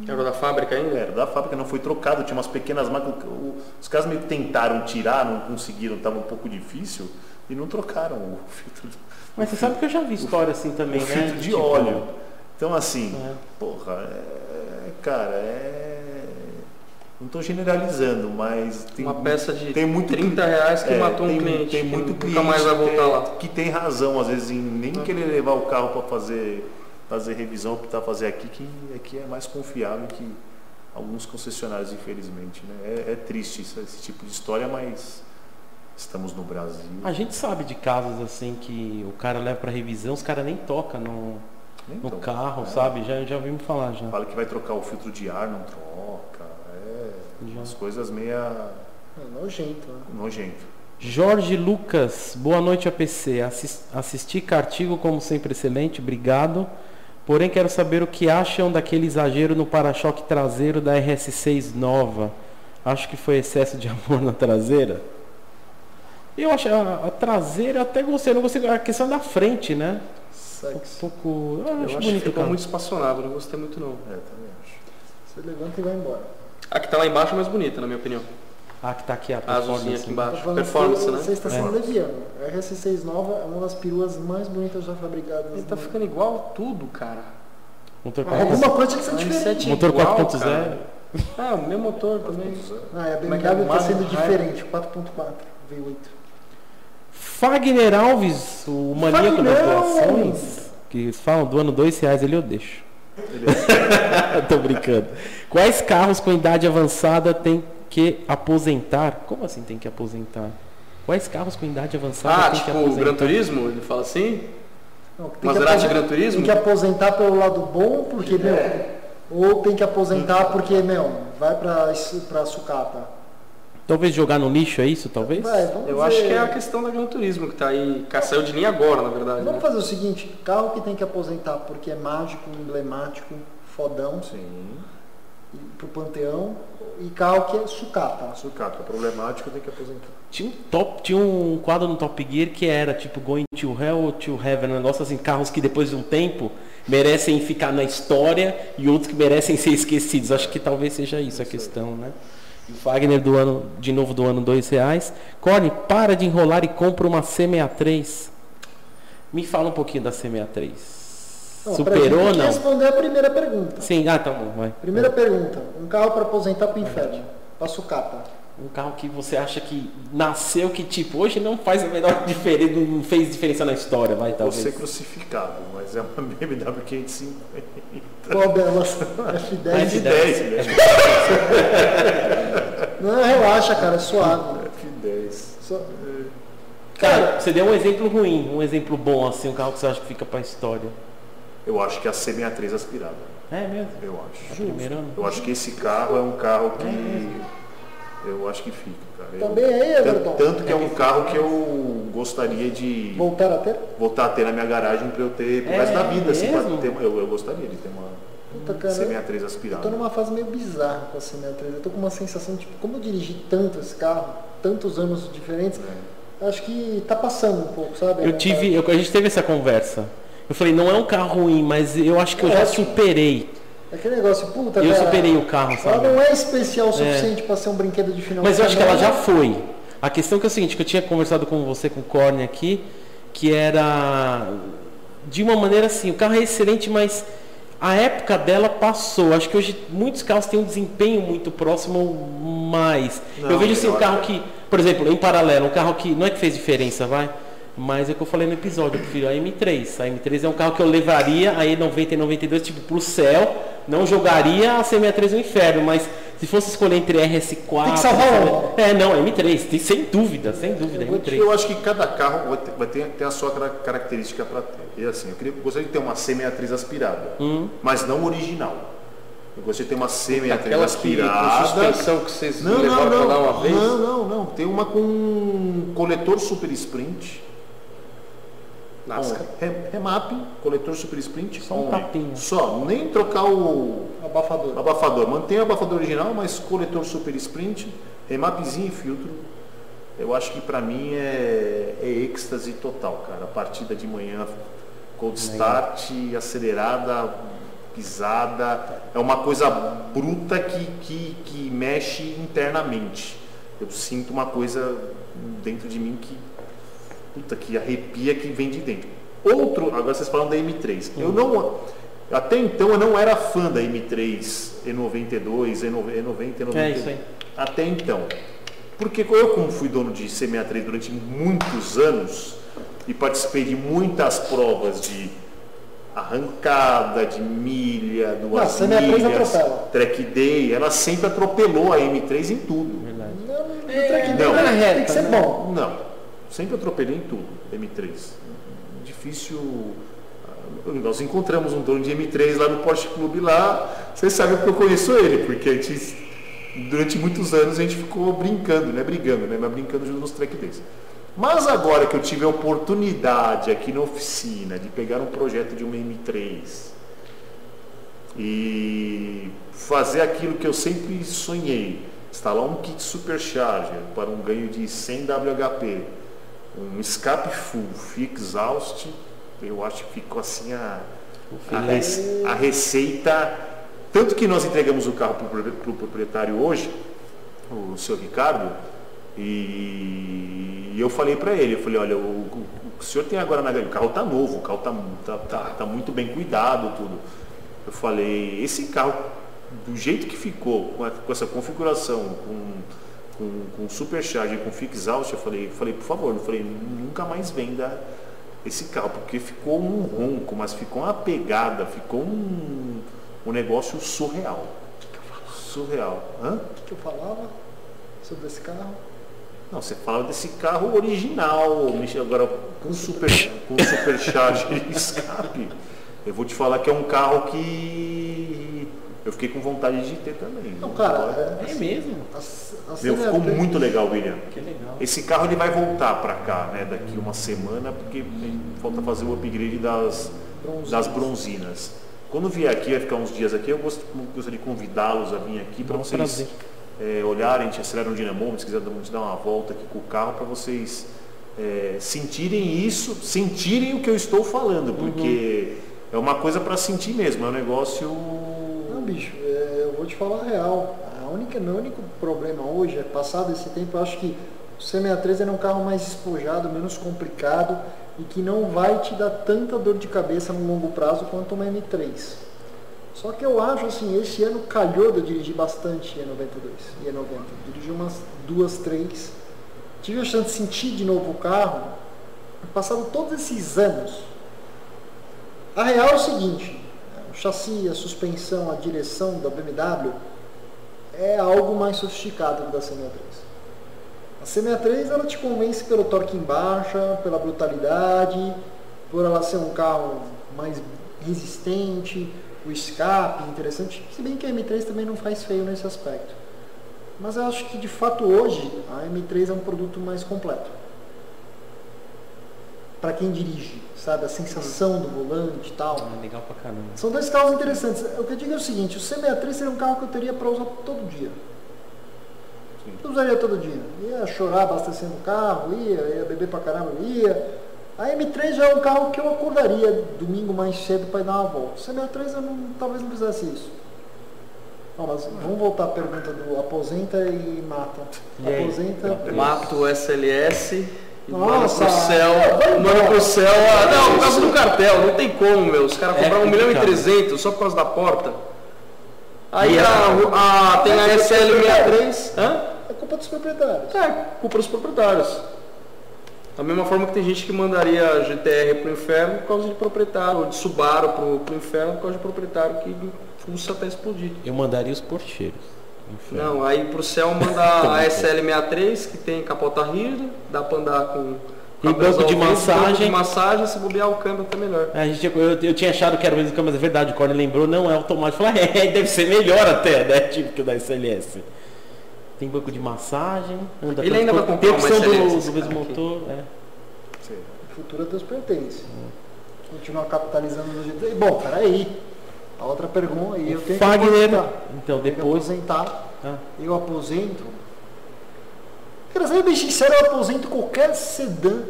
Era da fábrica ainda? Era da fábrica, não foi trocado, tinha umas pequenas marcas. o- Os caras meio que tentaram tirar, não conseguiram, estava um pouco difícil, e não trocaram o filtro. Mas você sabe que eu já vi história assim também, o né? filtro de Tipo, óleo. Então assim, É. porra, é, cara, é. Não estou generalizando, mas tem, Uma peça de tem muito 30 reais que é, matou um tem, cliente. Tem muito nunca cliente mais vai voltar que, lá. que tem razão, às vezes, em nem querer levar o carro para fazer, fazer revisão, optar fazer aqui, que aqui é mais confiável que alguns concessionários, infelizmente. Né? É, é triste isso- esse tipo de história, mas estamos no Brasil. A gente sabe de casos assim que o cara leva pra revisão, os caras nem tocam no, Nem no carro, né? sabe? Já, já ouvimos falar já. Fala que vai trocar o filtro de ar, não troca. Já. umas coisas meia É nojento, né? nojento. Jorge Lucas, boa noite APC. Assis- assisti Cartigo como sempre excelente, obrigado. Porém quero saber o que acham daquele exagero no para-choque traseiro da RS6 nova. Acho que foi excesso de amor na traseira. Eu acho a, a traseira eu até gostei, eu não gostei a questão da frente, né? Um Sexy. pouco, eu Eu acho acho que bonito o ficou carro. muito espaçonado, não gostei muito não. É, também acho. Você levanta e vai embora. A que tá lá embaixo é mais bonita, na minha opinião. Ah, que tá aqui a A azulzinha performance. aqui embaixo. Falando Performance, que né? Você está sendo É. leviano. A RS6 nova é uma das peruas mais bonitas já fabricadas. Ele tá no- ficando igual tudo, cara. Motor Alguma coisa tinha que ser A diferente. R7 Motor igual, 4.0. cara. É, o meu motor também. Ah, a é que é? BMW está sendo Magno diferente. 4.4 V8. Fagner Alves, o maníaco das doações, que falam doando dois reais, ele eu deixo. Tô brincando. Quais carros com idade avançada tem que aposentar? Como assim tem que aposentar? Quais carros com idade avançada Ah, tem que tipo o aposentar? Gran Turismo? Ele fala assim? Não, Maserati Gran Turismo? Tem que aposentar pelo lado bom, porque, meu. Ou tem que aposentar porque, meu, vai pra, isso- pra sucata. Talvez jogar no lixo, é isso? Talvez? Vai, Eu ver. acho que é a questão da Gran Turismo, que tá aí. que Saiu de linha agora, na verdade. Vamos né? fazer o seguinte: carro que tem que aposentar porque é mágico, emblemático, fodão, Sim. E- pro panteão, e carro que é sucata. Sucata, problemático tem que aposentar. Tinha um, top, tinha um quadro no Top Gear que era tipo Going to Hell ou to Heaven, um negócio assim, carros que depois de um tempo merecem ficar na história e outros que merecem ser esquecidos. Acho que talvez seja isso a questão, né? E o Fagner do ano, de novo do ano dois reais. Corne, para de enrolar e compra uma C63. Me fala um pouquinho da C63. Não, Superou ou não? responder a primeira pergunta. Sim, ah, tá bom, vai. Primeira pergunta: um carro para aposentar pro inferno, pra sucata. Um carro que você acha que nasceu que tipo, hoje não faz a menor diferença, não fez diferença na história, vai Vou talvez. ser crucificado, mas é uma BMW 550. Qual delas? F10. F10. F10, né? Não, relaxa, cara, é suave. F10. Só- Cara, você deu um exemplo ruim, um exemplo bom, assim, um carro que você acha que fica pra história. Eu acho que a C63 aspirada. É mesmo? Eu acho. Primeiro ano. Eu acho que esse carro é um carro que. Eu acho que fica, cara. Eu- Também aí, tanto, Everton. tanto que é um carro que eu gostaria de Voltar a ter? voltar a ter na minha garagem para eu ter pro É resto da vida. Assim, ter eu, eu gostaria de ter uma Puta, cara. C63 Eu tô aspirada. numa fase meio bizarra com a C63. Eu tô com uma sensação, tipo, como eu dirigi tanto esse carro, tantos anos diferentes, acho que tá passando um pouco, sabe? Eu tive, eu- a gente teve essa conversa. Eu falei, não é um carro ruim, mas eu acho que eu É já superei. Aquele negócio, puta, Eu cara, superei o carro, Ela sabe? não é especial o suficiente pra ser um brinquedo de final Mas de eu acho que ela já foi. A questão que é o seguinte, que eu tinha conversado com você, com o Corne aqui, que era de uma maneira assim, o carro é excelente, mas a época dela passou. Acho que hoje muitos carros têm um desempenho muito próximo mais. Não, eu vejo assim, um carro que, por exemplo, em paralelo, um carro que não é que fez diferença, vai? Mas é o que eu falei no episódio, eu prefiro a M3. A M3 é um carro que eu levaria a E90 e 92 tipo pro céu, não jogaria a C63 no inferno, mas se fosse escolher entre RS4, Tem que salvar uma. é, não, M3, tem- sem dúvida, sem dúvida, Eu vou te- M3. Eu acho que cada carro vai ter, vai ter, ter a sua cara- característica para ter. E assim, eu queria, gostaria de ter uma C63 aspirada, Hum. mas não original. Eu gostaria de ter uma C63 Aquela que, com aspirada. suspensão que vocês Não, não, lá não, uma vez. não, não, não. Tem uma com coletor super sprint. Re- remap, coletor super sprint. Só um tapinha. Só, nem trocar o Abafador. abafador. Mantém o abafador original, mas coletor super sprint, remapzinho e filtro. Eu acho que pra mim é, é êxtase total, cara. A partida de manhã, cold start, acelerada, pisada. É uma coisa bruta que, que, que mexe internamente. Eu sinto uma coisa dentro de mim que puta que arrepia que vem de dentro. Outro, agora vocês falam da M3. Eu não até então eu não era fã da M3 E92, E90, E90, E92. É isso aí. Até então. Porque eu como fui dono de C63 durante muitos anos e participei de muitas provas de arrancada, de milha, duas Não, a C63 milhas, track day, ela sempre atropelou a M3 em tudo. Verdade. Não, no track day não. tem Reta, que ser né? bom. Não, sempre atropelei em tudo, M3. Difícil. ah, Nós encontramos um dono de M3 lá no Porsche Clube lá. Vocês sabem porque eu conheço ele, porque a gente, durante muitos anos a gente ficou brincando, né? Brigando, né? Mas brincando junto nos track days. Mas agora que eu tive a oportunidade aqui na oficina de pegar um projeto de uma M3 e fazer aquilo que eu sempre sonhei, instalar um kit supercharger para um ganho de 100 WHP, um escape full, fix exhaust, eu acho que ficou assim a, a, rece- a receita, tanto que nós entregamos o carro para o proprietário hoje, o seu Ricardo, e eu falei para ele, eu falei, olha, o, o- o senhor tem agora na o carro está novo, o carro está tá, tá, tá muito bem cuidado, tudo. Eu falei, esse carro, do jeito que ficou, com, a- com essa configuração, com, com, com supercharger, com fix eu falei, falei, por favor, eu falei, nunca mais venda esse carro, porque ficou um ronco, mas ficou uma pegada, ficou um, um negócio surreal. Surreal. Hã? O que eu falava sobre esse carro? Não, você fala desse carro original, Michel, agora com super, com supercharger e escape. Eu vou te falar que é um carro que eu fiquei com vontade de ter também. Não, cara, É mesmo? a, a Meu, C63 ficou muito legal, William. Que legal. Esse carro ele vai voltar para cá, né, daqui uma semana, porque falta fazer o upgrade das, Bronzinas. das bronzinas. Quando vier aqui, vai ficar uns dias aqui, eu gost- gostaria de convidá-los a vir aqui para É vocês prazer. é, olharem, a gente acelera um dinamômetro, se quiser dar- dar uma volta aqui com o carro, para vocês é, sentirem isso, sentirem o que eu estou falando, porque é uma coisa para sentir mesmo, é um negócio. Bicho, é, eu vou te falar a real. A única, o único problema hoje é, passado esse tempo, eu acho que o C63 era um carro mais despojado, menos complicado e que não vai te dar tanta dor de cabeça no longo prazo quanto uma M3. Só que eu acho assim, esse ano calhou de eu dirigir bastante E92 e E90. Dirigi umas duas, três. Tive a chance de sentir de novo o carro. Passado todos esses anos, a real é o seguinte, chassi, a suspensão, a direção da BMW é algo mais sofisticado do da C63. A C63 ela te convence pelo torque em baixa, pela brutalidade, por ela ser um carro mais resistente, o escape interessante, se bem que a M3 também não faz feio nesse aspecto. Mas eu acho que de fato hoje a M3 é um produto mais completo. Para quem dirige, sabe? A sensação do volante e tal. Ah, legal pra caramba. São dois carros interessantes. O que eu digo é o seguinte, o C63 seria um carro que eu teria para usar todo dia. Eu usaria todo dia. Ia chorar abastecendo o carro, ia, ia beber pra caramba, ia. A M3 já é um carro que eu acordaria domingo mais cedo para ir dar uma volta. O C63 eu não, talvez não fizesse isso. Não, mas vamos voltar à pergunta do aposenta e mata. E? Aposenta. Mato SLS e manda Nossa, pro céu. Manda embora. pro céu. Ah, não, por causa do cartel, não tem como, meu. Os caras É compraram 1 milhão e complicado. 300 só por causa da porta. Aí a, a- tem a SL63. Hã? É culpa dos proprietários. É, culpa dos proprietários. Da mesma forma que tem gente que mandaria a GTR pro inferno por causa de proprietário, ou de Subaru pro, pro inferno por causa de proprietário que fuça até explodir. Eu mandaria os porcheiros. Inferno. Não, aí pro céu manda a SL63, que tem capota rígida, dá pra andar com E banco de massagem. banco de massagem, se bobear o câmbio até melhor. A gente, eu, eu tinha achado que era o mesmo câmbio, mas é verdade, o Corne lembrou, não é automático. Falei, é, deve ser melhor até, né? Tipo que o da SLS. Tem banco de massagem, anda Ele ainda vai tem comprar opção do, SLS, do mesmo motor. É. O futuro a Deus pertence. Continuar capitalizando do jeito. E, Bom, peraí. A outra pergunta, e eu tenho Fagner, que aposentar. então depois. aposentar. Ah. Eu aposento. Quero ser bem sincero, eu aposento qualquer sedã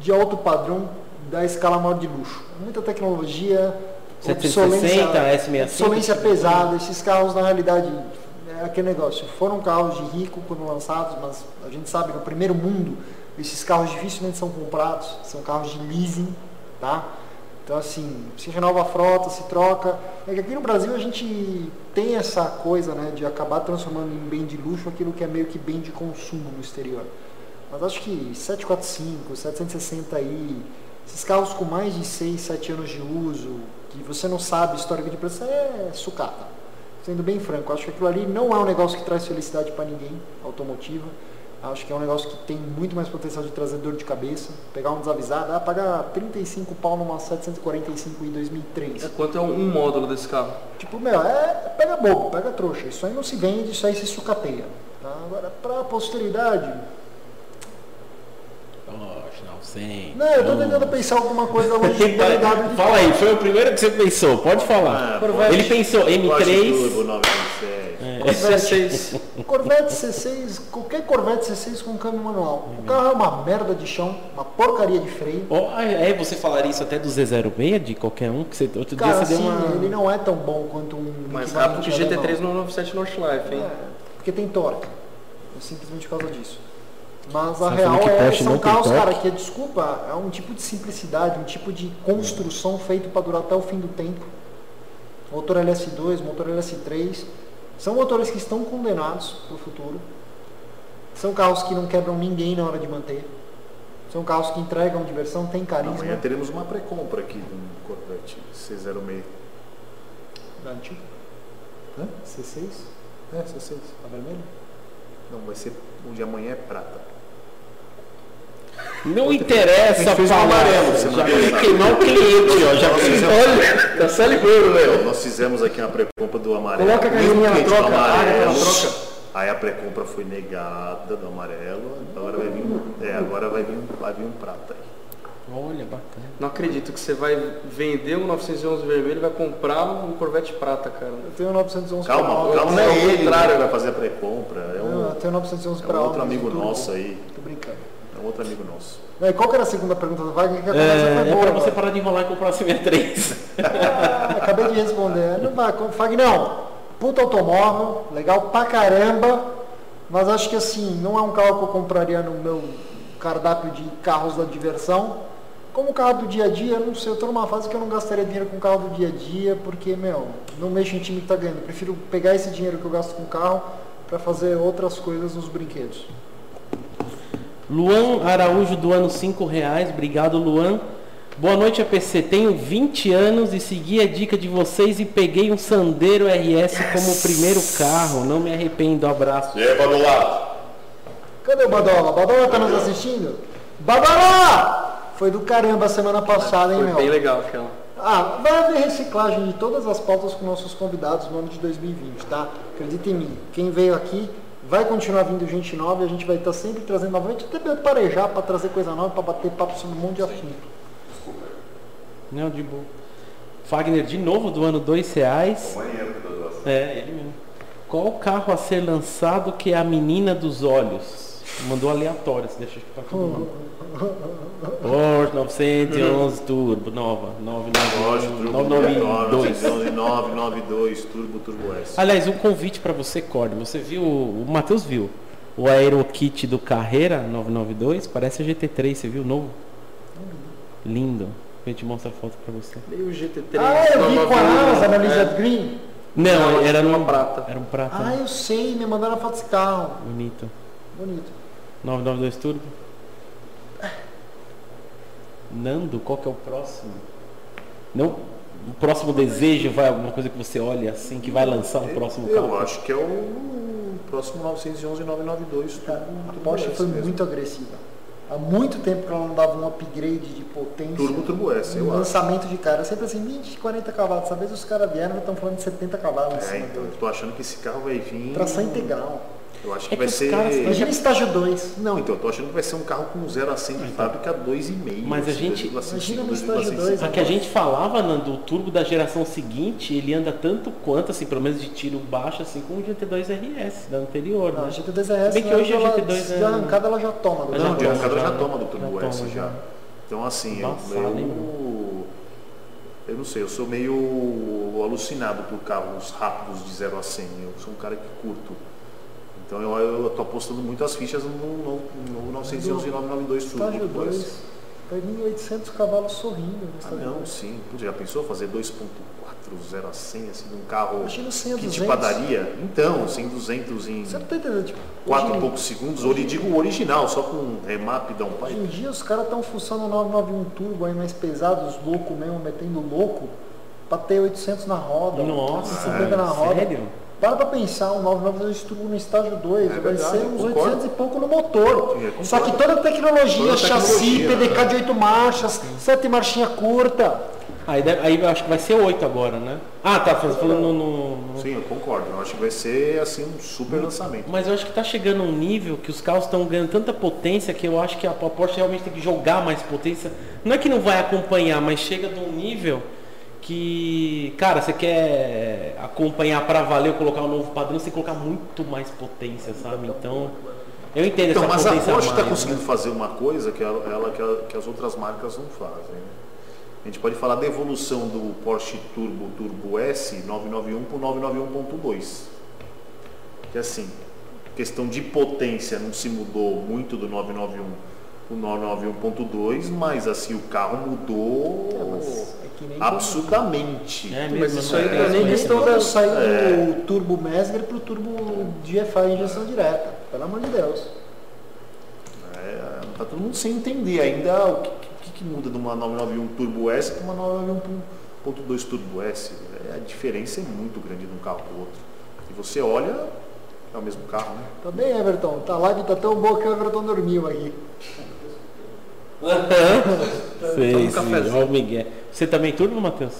de alto padrão da escala maior de luxo. Muita tecnologia, 760, S65. obsolência pesada. Esses carros, na realidade, é aquele negócio. Foram carros de rico quando lançados, mas a gente sabe que no primeiro mundo, esses carros dificilmente são comprados. São carros de leasing, tá? Então, assim, se renova a frota, se troca. É que aqui no Brasil a gente tem essa coisa, né, de acabar transformando em bem de luxo aquilo que é meio que bem de consumo no exterior. Mas acho que 745, 760i, esses carros com mais de 6, 7 anos de uso, que você não sabe histórico de preço, é sucata. Sendo bem franco, acho que aquilo ali não é um negócio que traz felicidade para ninguém, automotiva. Acho que é um negócio que tem muito mais potencial de trazer dor de cabeça. Pegar um desavisado, ah, pagar 35 pau numa 745 em 2003. É quanto é um, um módulo desse carro? Tipo, meu, é, pega bobo, pega trouxa. Isso aí não se vende, isso aí se sucateia. Tá? Agora, pra posteridade, Poxa, não sei. não, eu tô tentando pensar alguma coisa da idade de Fala aí, foi o primeiro que você pensou, pode falar. Ah, Ele pensou Porsche M3. Turbo 997. S6. Corvette C6, qualquer Corvette C6 com câmbio manual. O carro é uma merda de chão, uma porcaria de freio. Ó, é, você falaria isso até do Z06, de qualquer um? Que você, outro Cara, dia você assim, deu uma. ele não é tão bom quanto um Mais rápido que alemão. GT3 no 97 Northlife, hein? É, porque tem torque. É simplesmente por causa disso. Mas a Você tá real é, são carros, cara, que, desculpa, é um tipo de simplicidade, um tipo de construção feito para durar até o fim do tempo. Motor LS2, motor LS3, são motores que estão condenados para o futuro. São carros que não quebram ninguém na hora de manter. São carros que entregam diversão, têm carisma. Amanhã teremos uma pré-compra aqui do Corvette C06. Da antiga. Hã? C6? É, C6. Tá vermelho? Não, vai ser. O de amanhã é prata. Não interessa, fez palhaço. amarelo Já queimar o cliente, ó. Já Olha, tá saliveiro, velho. Nós fizemos aqui uma pré-compra do amarelo. Coloca a caixinha na troca, ah, amarelo. troca. Aí a pré-compra foi negada do amarelo. Agora vai vir. É, agora vai vir, vai vir um prata aí. Olha, bacana. Não acredito que você vai vender um 911 vermelho e vai comprar um Corvette prata, cara. Eu tenho um 911 Calma, calma, alma. não é ele contrário. vai fazer a pré-compra. É um, Eu tenho 911 é para um outro amigo nosso aí. É um outro amigo nosso. E qual que era a segunda pergunta do Wagner? Que a conversa É, foi é boa. pra você parar de enrolar e comprar CM3. Ah, acabei de responder. Não vai, Fagnão, puta automóvel, legal pra caramba, mas acho que assim, não é um carro que eu compraria no meu cardápio de carros da diversão. Como carro do dia a dia, não sei, eu tô numa fase que eu não gastaria dinheiro com carro do dia a dia, porque, meu, não mexo em time que tá ganhando. Prefiro pegar esse dinheiro que eu gasto com carro para fazer outras coisas nos brinquedos. Luan Araújo do ano 5 reais. Obrigado, Luan. Boa noite, APC. Tenho 20 anos e segui a dica de vocês e peguei um Sandero RS como primeiro carro. Não me arrependo. Abraço. E aí, Badulato? Cadê o Badola? Badola tá nos assistindo? Badola! Foi do caramba a semana passada, hein, Foi meu? bem legal aquela. Ah, vai haver reciclagem de todas as pautas com nossos convidados no ano de 2020, tá? Acredita em mim. Quem veio aqui Vai continuar vindo gente nova e a gente vai estar sempre trazendo novamente, até pra parejar, para trazer coisa nova, para bater papo sobre um monte de assunto. Não, de boa. Fagner, de novo, doando dois reais. Doação. É, ele mesmo. Qual o carro a ser lançado que é a menina dos olhos? Mandou aleatório, se deixa eu pra todo mundo. Porsche 911 Turbo, nova, Lógico, 992. 992. 992, Turbo, Turbo S. Aliás, um convite para você, Cord. Você viu, o Matheus viu, o Aerokit do Carreira 992? Parece a GT3, você viu o novo? Lindo. A gente mostra a foto para você. Meio GT3. Ah, eu vi com a asa na é. Lizard Green. Não, Não, era uma prata. Era um prata. Ah, eu sei, me mandaram a foto desse carro. Bonito. Bonito. 992 Turbo. Nando, qual que é o próximo? Não, o próximo desejo vai alguma coisa que você olha assim que vai lançar o próximo Eu carro? acho que é o próximo 911 992 Cara, Turbo, a Porsche foi mesmo. muito agressiva. Há muito tempo que ela não dava um upgrade de potência. Turbo, Turbo S, eu um acho. lançamento de cara. Sempre assim, 20, 40 cavalos. Dessa vez os caras vieram e estão falando de 70 cavalos em É, cima então, eu tô achando que esse carro vai vir. Tração integral. Eu acho É que que vai os ser. caras Imagina estágio 2. Não, então, eu tô achando que vai ser um carro com 0 a 100 de fábrica 2,5. Mas a assim, gente- 2,5, Imagina no estágio 2, A que a gente falava, Nando, o turbo da geração seguinte, ele anda tanto quanto, assim, pelo menos de tiro baixo, assim, como o GT2 RS da anterior, Não, a né? GT2 RS, bem que hoje a ela, GT2 de é- arrancada ela já toma. do Mas Não, já de arrancada já- já toma do Turbo já S toma, já. já. Então assim, eu, Embaçado, hein, eu, eu não sei, eu sou meio alucinado por carros rápidos de 0 a 100. Eu sou um cara que curto. Então eu, eu tô apostando muito as fichas no, no, no 911 e 992 Turbo. Estágio Turbo S. 2. Vai vir 800 cavalos sorrindo no Ah, não, 2. sim. Já pensou fazer 2.4 0 a 100 assim num carro Imagina 100 a que de 200. padaria? Então, 100 200 em Você não tá entendendo? Tipo, 4 hoje, e poucos segundos, ou digo o original, só com remap hoje downpipe. em dia os caras estão fuçando o 991 Turbo aí mais pesado, os loucos mesmo, metendo louco, pra ter 800 na roda. Nossa, 50 na roda. sério? Para pra pensar, um 992 Turbo no estágio 2, vai verdade, ser uns concordo. 800 e pouco no motor. Sim, eu Só que toda a tecnologia, Toda a chassi, tecnologia, PDK né? de 8 marchas, 7 marchinha curta. Aí, deve- aí eu acho que vai ser 8 agora, né? Ah, tá, você falando no, no- no- Sim, eu concordo. Eu acho que vai ser assim um super lançamento. Mas eu acho que tá chegando um nível que os carros estão ganhando tanta potência que eu acho que a Porsche realmente tem que jogar mais potência. Não é que não vai acompanhar, mas chega de um nível que, cara, você quer acompanhar para valer ou colocar um novo padrão, você colocar muito mais potência, sabe? Então, eu entendo Então, essa mas a potência Porsche está conseguindo né? fazer uma coisa que ela, ela- que, a- que as outras marcas não fazem. né? A gente pode falar da evolução do Porsche Turbo Turbo S 991 para o 991.2. Que assim, questão de potência não se mudou muito do 991 para o 991.2, mas assim o carro mudou É, é que absurdamente. É Mas mesmo, isso aí não é nem Nem questão da... saiu É. o Turbo Mesger pro Turbo GFI injeção direta. Pelo amor de Deus. É, tá todo mundo sem entender ainda o que, que, que muda de uma 991 Turbo S para uma 991.2 Turbo S. É, a diferença é muito grande de um carro para o outro. E você olha, é o mesmo carro, né? Tá bem, Everton. Tá, a live tá tão boa que o Everton dormiu aqui. Sei, um sim, ó o Miguel. Você também turbo, Matheus?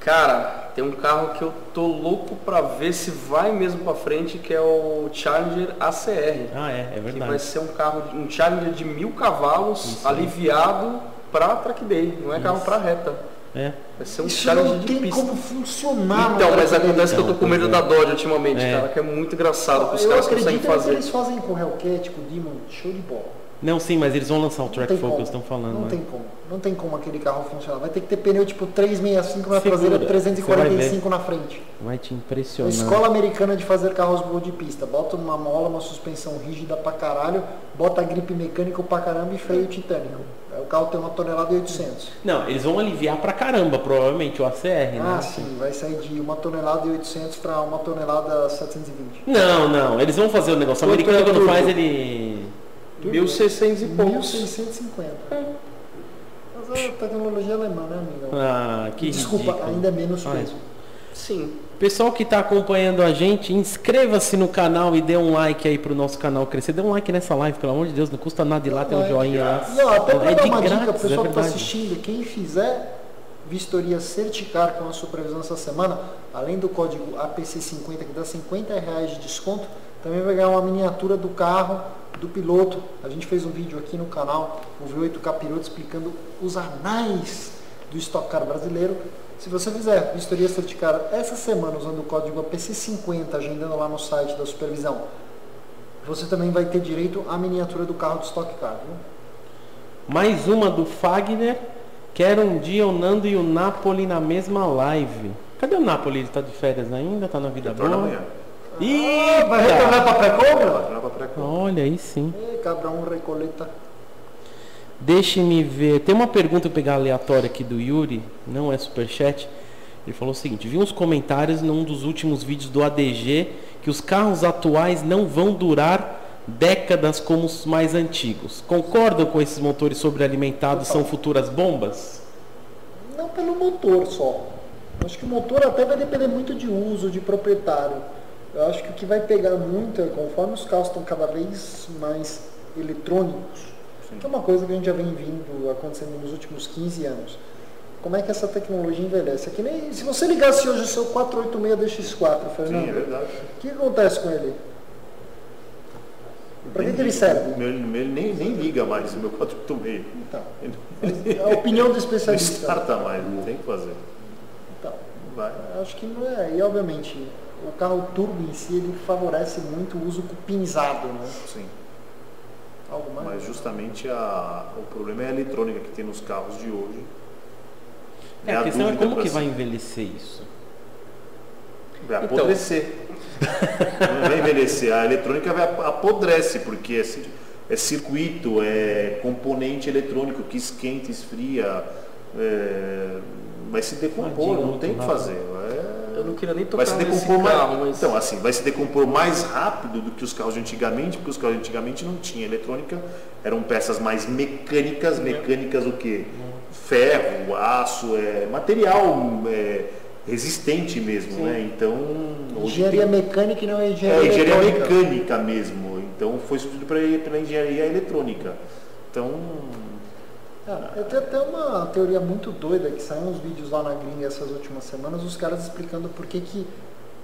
Cara, tem um carro que eu tô louco pra ver se vai mesmo pra frente, que é o Challenger ACR. Ah, é, é Que vai verdade. ser um carro, um Challenger de mil cavalos, Isso aliviado pra track day, não é carro pra reta. É. Vai ser um Isso Challenger não de tem pista. como funcionar. Então, mas acontece que eu tô com medo pois da é. Dodge ultimamente, É. cara, que é muito engraçado que os Eu caras conseguem acredito no que fazer. eles fazem com o Hellcat, com o Demon, show de bola. Não, sim, mas eles vão lançar o Track Focus, estão falando. Não né? tem como. Não tem como aquele carro funcionar. Vai ter que ter pneu tipo 365 na Segura. traseira, Você 345 na frente. Vai te A impressionar. escola americana de fazer carros boa de pista. Bota uma mola, uma suspensão rígida pra caralho, bota gripe mecânico pra caramba e freio titânico. O carro tem uma tonelada e 800. Não, eles vão aliviar pra caramba, provavelmente, o ACR, né? Ah, sim, vai sair de uma tonelada e 800 pra uma tonelada 720. Não, não, eles vão fazer o negócio. O americano é quando faz, ele. 1600 e poucos. 1650. Mas é tecnologia alemã, né, amigo? Ah, que Desculpa, ridículo. ainda é menos Ah, peso. Sim. Pessoal que está acompanhando a gente, inscreva-se no canal e dê um like aí pro nosso canal crescer. Dê um like nessa live, pelo amor de Deus, não custa nada ir lá, tem um joinha lá. Não, até pra É dar uma dica grátis, pro pessoal é que está assistindo, quem fizer vistoria Certicar com a supervisão essa semana, além do código APC50 que dá 50 reais de desconto, Também vai ganhar uma miniatura do carro do piloto. A gente fez um vídeo aqui no canal, o V8 Capiroto, explicando os anais do Stock Car brasileiro. Se você fizer vistoria certificada essa semana usando o código APC50, agendando lá no site da supervisão, você também vai ter direito à miniatura do carro do Stock Car. Viu? Mais uma do Fagner. Quero um dia o Nando e o Napoli na mesma live. Cadê o Napoli? Ele tá de férias ainda? Tá na vida Retorna boa? amanhã. Ih, Vai retornar para pré-compra? Olha aí sim. Cada um recoleta. Deixe-me ver. Tem uma pergunta eu pegar aleatória aqui do Yuri, não é superchat. Ele falou o seguinte: vi uns comentários num dos últimos vídeos do ADG que os carros atuais não vão durar décadas como os mais antigos. Concordam com esses motores sobrealimentados são futuras bombas? Não pelo motor só. Acho que o motor até vai depender muito de uso, de proprietário. Eu acho que o que vai pegar muito é conforme os carros estão cada vez mais eletrônicos, que é uma coisa que a gente já vem vindo acontecendo nos últimos 15 anos. Como é que essa tecnologia envelhece? É que nem se você ligasse hoje o seu 486 DX4, Fernando, Sim, é verdade. o que acontece com ele? Para que, que ele serve? Meu, meu nem, nem liga mais, o meu 486. Então, a opinião do Não especialista. starta mais, não tem o que fazer. Então, Vai. Acho que não é. E obviamente, o carro turbo em si ele favorece muito o uso cupinzado, né? Sim. Algo mais. Mas justamente a, o problema é a eletrônica que tem nos carros de hoje. É, a questão é como que vai envelhecer isso? Vai Então. apodrecer. Não vai envelhecer. A eletrônica vai ap- apodrece, porque é, é circuito, é componente eletrônico que esquenta, esfria, é, vai se decompor, Imagina, não tem o que fazer. É- Eu não queria nem vai tocar se nesse decompor mais, carro, mas... então assim vai se decompor mais rápido do que os carros de antigamente porque os carros de antigamente não tinha eletrônica eram peças mais mecânicas. Mecânicas o que ferro aço é material é, resistente mesmo né? Então Engenharia tem- mecânica e não é engenharia, é engenharia eletrônica. mecânica mesmo. Então foi substituído pela, pela engenharia eletrônica. Então Ah, eu tenho até uma teoria muito doida que saiu uns vídeos lá na gringa essas últimas semanas, os caras explicando por que, que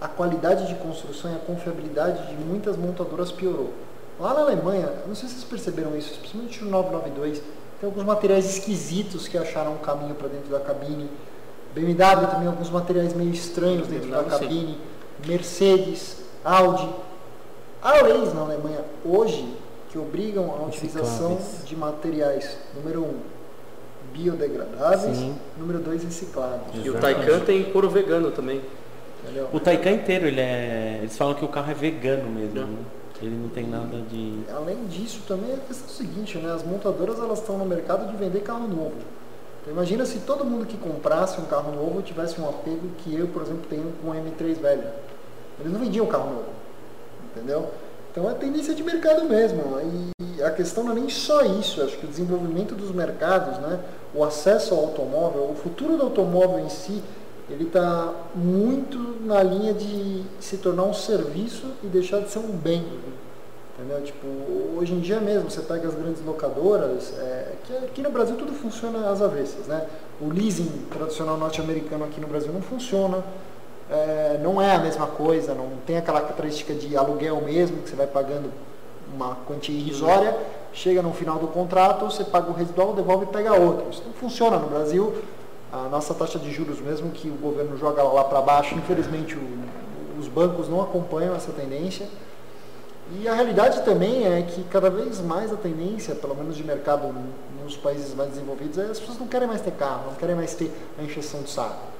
a qualidade de construção e a confiabilidade de muitas montadoras piorou. Lá na Alemanha, não sei se vocês perceberam isso, principalmente no 992, tem alguns materiais esquisitos que acharam um caminho para dentro da cabine. BMW também alguns materiais meio estranhos dentro da BMW, sim. cabine. Mercedes, Audi. Há leis na Alemanha hoje que obrigam a utilização Recicláveis. de materiais, número um, biodegradáveis, Sim. número dois, recicláveis. E o Taycan tem couro vegano também. Entendeu? O Taycan inteiro, ele é. Eles falam que o carro é vegano mesmo, né? Ele não tem nada de. Além disso, também é a questão seguinte, né? As montadoras elas estão no mercado de vender carro novo. Então, imagina se todo mundo que comprasse um carro novo tivesse um apego que eu, por exemplo, tenho com o M3 velho. Eles não vendiam carro novo, entendeu? Então é tendência de mercado mesmo. E a questão não é nem só isso. Acho que o desenvolvimento dos mercados, né? O acesso ao automóvel, o futuro do automóvel em si, ele está muito na linha de se tornar um serviço e deixar de ser um bem. Entendeu? Tipo, hoje em dia mesmo, você pega as grandes locadoras, é, que aqui no Brasil tudo funciona às avessas, né? O leasing tradicional norte-americano aqui no Brasil não funciona, é, não é a mesma coisa, não tem aquela característica de aluguel mesmo, que você vai pagando uma quantia irrisória, chega no final do contrato, você paga o residual, devolve e pega outro. Isso não funciona no Brasil. A nossa taxa de juros mesmo que o governo joga lá para baixo, infelizmente o- os bancos não acompanham essa tendência. E a realidade também é que cada vez mais a tendência, pelo menos de mercado nos países mais desenvolvidos, é as pessoas não querem mais ter carro, não querem mais ter a encheção de saco.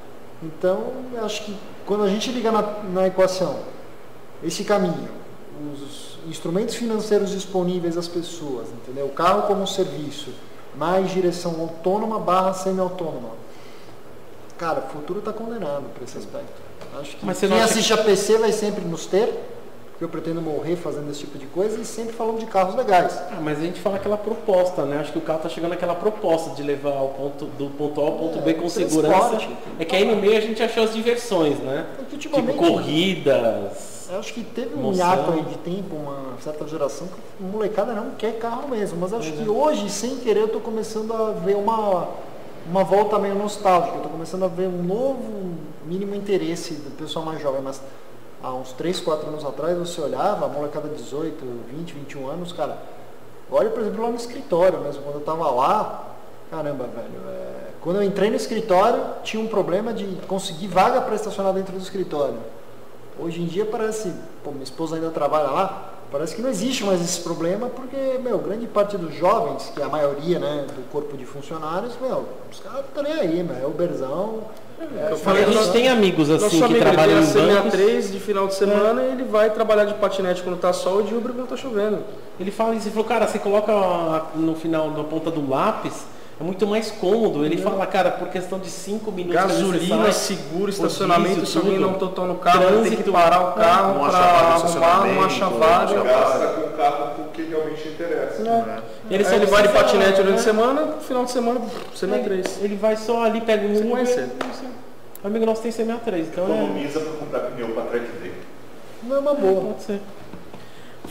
Então, eu acho que quando a gente liga na, na equação esse caminho, os instrumentos financeiros disponíveis às pessoas, entendeu? O carro como um serviço, mais direção autônoma barra semi-autônoma. Cara, o futuro está condenado para esse aspecto. Acho que Mas quem acha assiste a PC vai sempre nos ter, eu pretendo morrer fazendo esse tipo de coisa e sempre falando de carros legais. Ah, mas a gente fala aquela proposta, né? Acho que o carro tá chegando naquela proposta de levar ao ponto, do ponto A ao ponto É, B com segurança. É que aí no meio a gente achou as diversões, né? Tipo corridas. eu acho que teve um hiato aí de tempo, uma certa geração que a molecada não quer carro mesmo. Mas acho que hoje, sem querer, eu estou começando a ver uma, uma volta meio nostálgica. Eu estou começando a ver um novo mínimo interesse do pessoal mais jovem. Mas há uns 3, 4 anos atrás, você olhava, a molecada de 18, 20, 21 anos, cara, olha, por exemplo, lá no escritório mesmo, quando eu tava lá, caramba, velho, é, quando eu entrei no escritório, tinha um problema de conseguir vaga para estacionar dentro do escritório. Hoje em dia parece, pô, minha esposa ainda trabalha lá, parece que não existe mais esse problema, porque, meu, grande parte dos jovens, que é a maioria, né, do corpo de funcionários, meu, os caras não estão nem aí, meu, é Uberzão. É, eu falei, a gente nosso- tem amigos assim que trabalham em bancos. C63 de final de semana e ele vai trabalhar de patinete quando tá sol e de Uber quando tá chovendo. Ele fala isso, ele falou, cara, você coloca no final, na ponta do lápis, é muito mais cômodo. Ele fala, cara, por questão de 5 minutos Gasolina, seguro, estacionamento, diesel, se alguém não totou no carro, ele tem que Trânsito. parar o carro Não para arrumar, não acha vaga. não Gasta com o carro com o que realmente interessa. né? Ele, só ele vai de patinete durante a né? semana, final de semana, CM3. Ele vai só ali, pega um Uber. O amigo nosso tem CMA3, então é, Economiza para comprar pneu para track day. Não é uma boa. pode ser.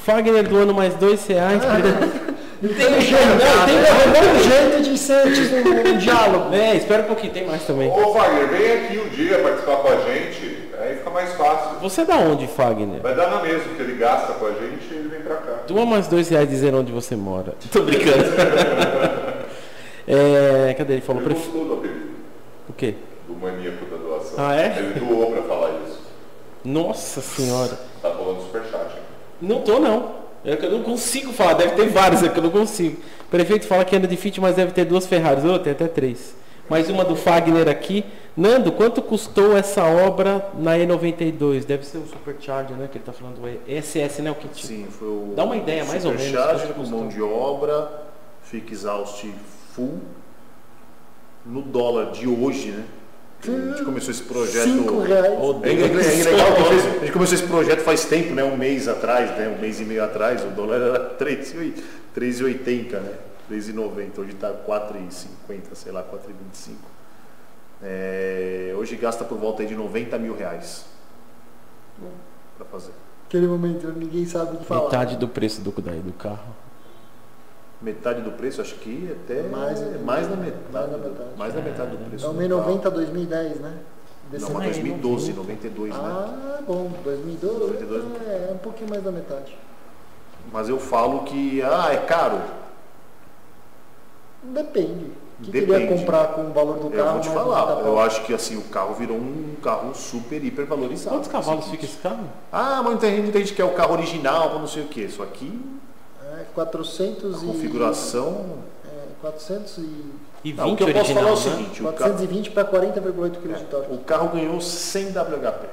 Fagner do ano mais dois reais. Tem um jeito, não, tem que arrumar um jeito de ser tipo um diálogo. É, espera um pouquinho, tem mais também. Ô Wagner, vem aqui um dia participar com a gente, aí fica mais fácil. Você é da onde, Fagner? Vai dar na mesma, porque ele gasta com a gente e ele vem pra cá. Doa mais dois reais dizer onde você mora. Tô brincando. é, cadê? Ele falou Ele pref... gostou do apelido, o quê? do maníaco da doação. Ah, é? Ele doou pra falar isso. Nossa senhora. Tá falando superchat. hein? Não tô não. É que eu não consigo falar, deve ter vários, é que eu não consigo. O prefeito fala que anda de Fit, mas deve ter duas Ferraris. Ô, tem até três. Mais uma do Fagner aqui. Nando, quanto custou essa obra na E92? Deve ser o Supercharger, né? Que ele tá falando. o ESS, né? O kit. Sim, foi o. Dá uma ideia, mais ou menos, Supercharger com mão de obra, fica exaust full. No dólar de hoje, né? A gente começou esse projeto. Cinco reais. Ô, É, é- é legal que a gente- a gente começou esse projeto faz tempo, né? Um mês atrás, né? Um mês e meio atrás, o dólar era 3,80, 3,80, né? 3,90. Hoje está 4,50, sei lá, 4,25. É, hoje gasta por volta aí de 90 mil reais para fazer. Naquele momento ninguém sabe o que falar. Metade do preço do, daí, do carro. Metade do preço, acho que até Mais- mais, da metade. mais da metade. Mais da metade do preço. É o do 1090 2010, né? Desse Não, mas Ah, é 2012, 90. 92, né? Ah, bom, 2012 92. é um pouquinho mais da metade. Mas eu falo que, ah, é caro. Depende. O que Depende. queria comprar com o valor do Eu carro? vou te falar, 90 eu acho que assim, o carro virou um carro super, hiper valorizado. Quantos cavalos fica esse carro? Ah, mas muita gente, muita gente quer o carro original, não sei o que. Só aqui, É, 400 a e... configuração... É, 400 e... E 20 Não, o que eu posso falar é o original, né? seguinte, o, ca- 420 para 40,8 kg de torque. o carro ganhou 100 WHP.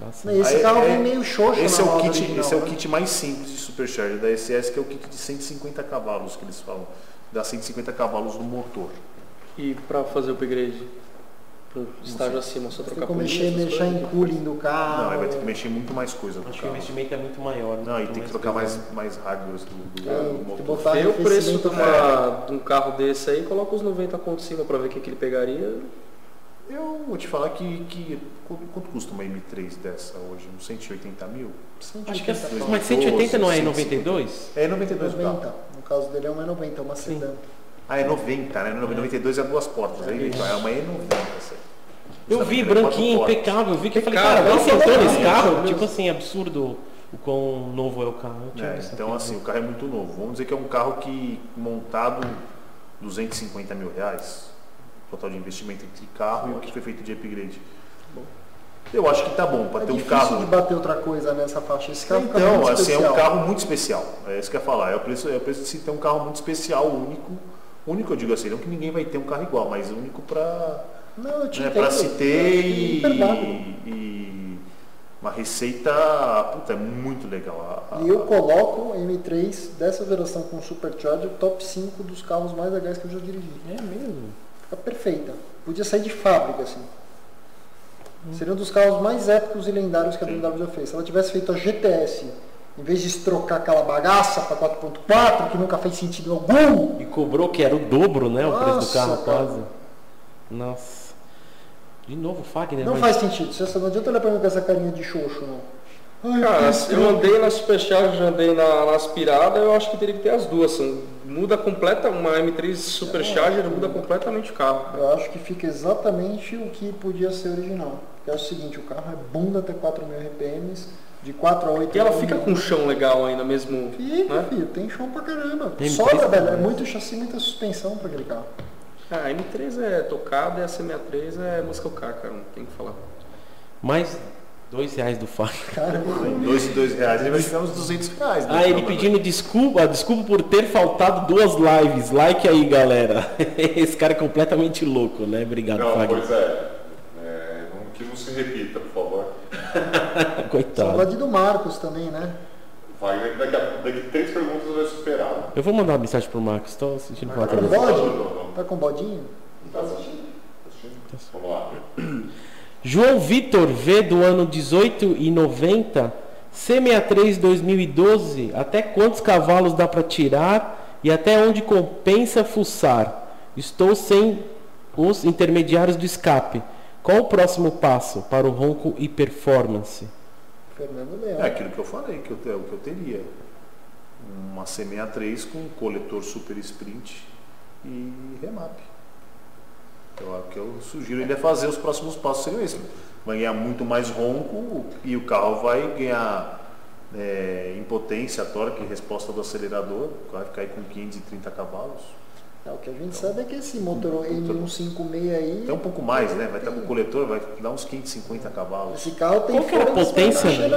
Bastante. Esse Aí, carro é- vem meio xoxo Esse é, o kit, original, esse é o né? kit mais simples de Supercharger da SS, que é o kit de 150 cavalos que eles falam. Dá 150 cavalos no motor. E para fazer o upgrade? Pro estágio acima, só Tem trocar que mexer, mexer em cooling do carro. Não, aí vai ter que mexer muito mais coisa Acho que o investimento é muito maior. Não, e tem que trocar mais, mais hardware do, do, É, do tem motor. botar Vê o preço de, uma- de um carro desse aí, coloca os 90 conto em cima para ver o que, que ele pegaria. Eu vou te falar que, que quanto custa uma M3 dessa hoje? Uns 180 mil? Acho que é, 180 mas 180 não é em 150. 92? É 92 o carro. 90. No caso dele é uma 90, uma sedã. Ah, é 90, né? 92 é duas portas. Aí, então, é uma E90 essa aí. Eu vi, 94 branquinho, impecável. Eu vi que eu falei, Cara, alguém não, sentou nesse não, carro? Tipo assim, absurdo o quão novo é o carro. Tinha É, então assim, o carro é muito novo. Vamos dizer que é um carro que montado 250 mil reais. Total de investimento entre carro e o que foi feito de upgrade. Eu acho que tá bom para É ter um difícil carro. de bater outra coisa nessa faixa. Esse carro Então, muito assim, é especial. um carro muito especial. É isso que eu ia falar. É o preço, é o preço de se ter um carro muito especial, único. Único, eu digo assim, não que ninguém vai ter um carro igual, mas único para Não, eu te né, pra se ter e, e uma receita puta, é muito legal. A- a- E eu coloco M3 dessa geração com Supercharger top 5 dos carros mais legais que eu já dirigi. É mesmo? Fica perfeita. Podia sair de fábrica, assim. Hum. Seria um dos carros mais épicos e lendários que a BMW já fez. Se ela tivesse feito a GTS, em vez de trocar aquela bagaça para 4.4, que nunca fez sentido algum, E cobrou que era o dobro, né? O preço do carro cara. quase. Nossa. De novo, Fagner. não mas- faz sentido. Você não adianta olhar pra mim com essa carinha de xoxo, não. Ai, Cara, eu andei na Supercharger, já andei na, na aspirada, eu acho que teria que ter as duas. Assim, muda completa, uma M3 Supercharger muda completamente o carro. Eu acho que fica exatamente o que podia ser original. que é o seguinte, o carro é bunda até 4.000 RPMs, de 4 a 8 E ela fica com um chão legal ainda mesmo. Fica, né? filho, tem chão pra caramba. Tem Sobra, velho, é muito chassi, muita suspensão pra aquele carro. Ah, a M3 é tocada e a C63 é muscle car, cara, não tem o que falar. Mais dois reais do Fábio. Dois e dois reais, ele vai ficar uns 200 reais. né? Ah, ele pedindo desculpa, desculpa por ter faltado duas lives. Like aí, galera. Esse cara é completamente louco, né? Obrigado, Não, Fábio. pois é. é que não se repita. Coitado. Saudade do Marcos também, né? Wagner, daqui a daqui três perguntas vai superar. Eu vou mandar uma mensagem pro Marcos, tô sentindo falta Tá com dele. bode? Tá com bodinho? Tá assistindo? Tá assistindo? Vamos lá. João Vitor V do ano 18 e 90, C63 2012, até quantos cavalos dá para tirar e até onde compensa fuçar? Estou sem os intermediários do escape. Qual o próximo passo para o ronco e performance? Fernando Leão. É aquilo que eu falei, que eu, que eu teria. Uma C63 com coletor super sprint e remap. Então, o que eu sugiro ele é fazer os próximos passos seriam esses. Vai ganhar muito mais ronco e o carro vai ganhar é, em potência, torque, resposta do acelerador, vai ficar aí com 530 cavalos. É, o que a gente sabe é que esse motor M156 aí, Até um pouco mais, né? Vai estar com o coletor, vai dar uns 550 cavalos. esse carro tem Qual que era a potência dele?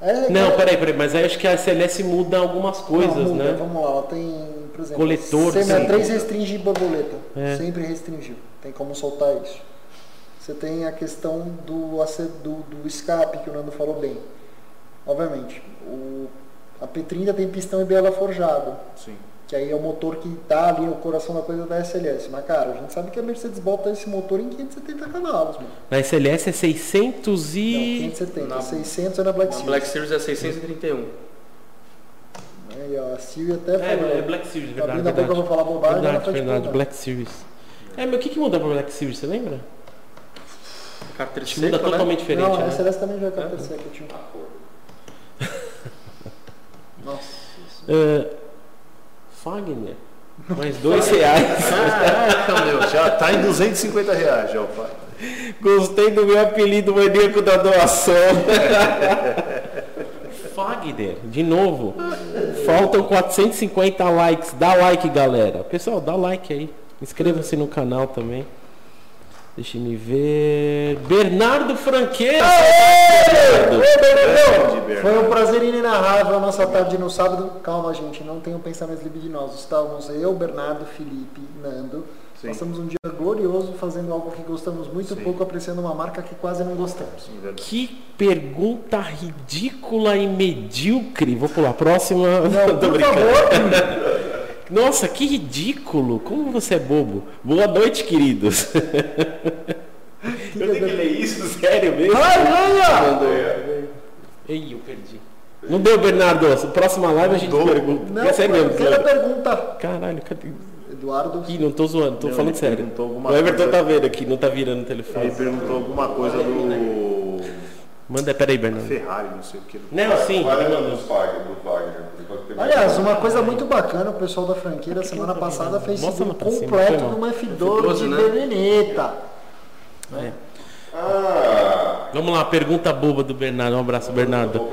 É, Não, cara, peraí, peraí, mas aí acho que a CLS muda algumas coisas, não, muda, né? Vamos lá, ela tem, por exemplo, Coletor, C63 sim. restringe borboleta. É. Sempre restringiu. Tem como soltar isso. Você tem a questão do, do, do escape, que o Nando falou bem. Obviamente, o, a P30 tem pistão e biela forjado. Sim. Que aí é o motor que tá ali no coração da coisa da SLS. Mas, cara, a gente sabe que a Mercedes bota esse motor em 570 cavalos, mano. Na SLS é 600 Não, e... 570. Na- 600 é na Black A Series. Black Series é 631. Aí, ó, a Siri até É, falou. é Black Series, Tá verdade, abrindo a boca, eu vou falar bobagem, ela Verdade, faz verdade, bobagem. Black Series. É, mas o que, que muda pra Black Series, você lembra? Carteira Acho que muda né? totalmente diferente, Não, a né? SLS também já é carteira seca, tio. Nossa. Uh, Fagner, mais dois reais. Caraca, meu, já tá em 250 reais já pai. Gostei do meu apelido maníaco da doação. Fagner, de novo. Faltam 450 likes. Dá like, galera. Pessoal, dá like aí. Inscreva-se no canal também. Deixa me ver. Bernardo Franqueira. Foi um prazer inenarrável a nossa tarde no sábado. Calma, gente, não tenham pensamentos libidinosos. Estávamos eu, Bernardo, Felipe, Nando. Sim. Passamos um dia glorioso fazendo algo que gostamos muito Sim. pouco, apreciando uma marca que quase não gostamos. Sim. Que pergunta ridícula e medíocre. Vou pular. Próxima. Não, por favor. Nossa, que ridículo! Como você é bobo? Boa noite, queridos. Eu tenho que ler isso, sério mesmo? Ei, eu perdi. Não deu, Bernardo. Próxima live a gente Mudou. pergunta. Não, é mesmo. sério. pergunta. Caralho, cadê? Eduardo. Ih, não tô zoando, tô Não, falando sério. O Everton coisa- tá vendo aqui, não tá virando o telefone. Ele perguntou alguma coisa do Manda, peraí, Bernardo. Ferrari, não sei o que. Não, sim. Vai lembrando dos Wagner, do Wagner. Aliás, um. uma coisa muito bacana, o pessoal da franqueira semana passada fez cima, completo de uma F12 F12, de né? Benedetta. É. Ah, Vamos lá, pergunta boba do Bernardo. Um abraço, não Bernardo.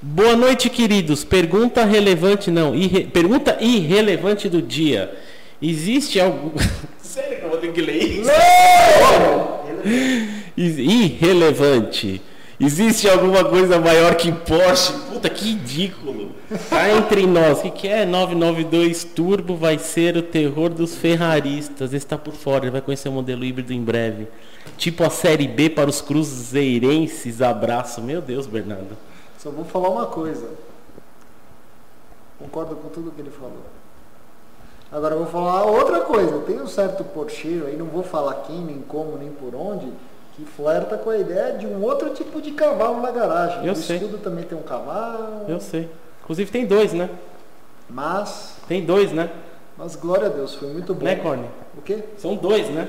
Boa noite, queridos. Pergunta relevante, não. irre- Pergunta irrelevante do dia. Existe algum. Sério que eu vou ter que ler isso? Is- Irrelevante. Existe alguma coisa maior que Porsche? Puta, que ridículo. Tá entre nós. O que, que é? 992 Turbo vai ser o terror dos ferraristas. Esse tá por fora. Ele vai conhecer o modelo híbrido em breve. Tipo a série B para os cruzeirenses. Abraço. Meu Deus, Bernardo. Só vou falar uma coisa. Concordo com tudo que ele falou. Agora vou falar outra coisa. Tem um certo porcheiro aí, não vou falar quem, nem como, nem por onde, que flerta com a ideia de um outro tipo de cavalo na garagem. Eu o sei. escudo também tem um cavalo, Eu sei. Inclusive tem dois, né? mas, Tem dois, né? mas glória a Deus, foi muito bom. Né, Corne? O quê? São dois, né?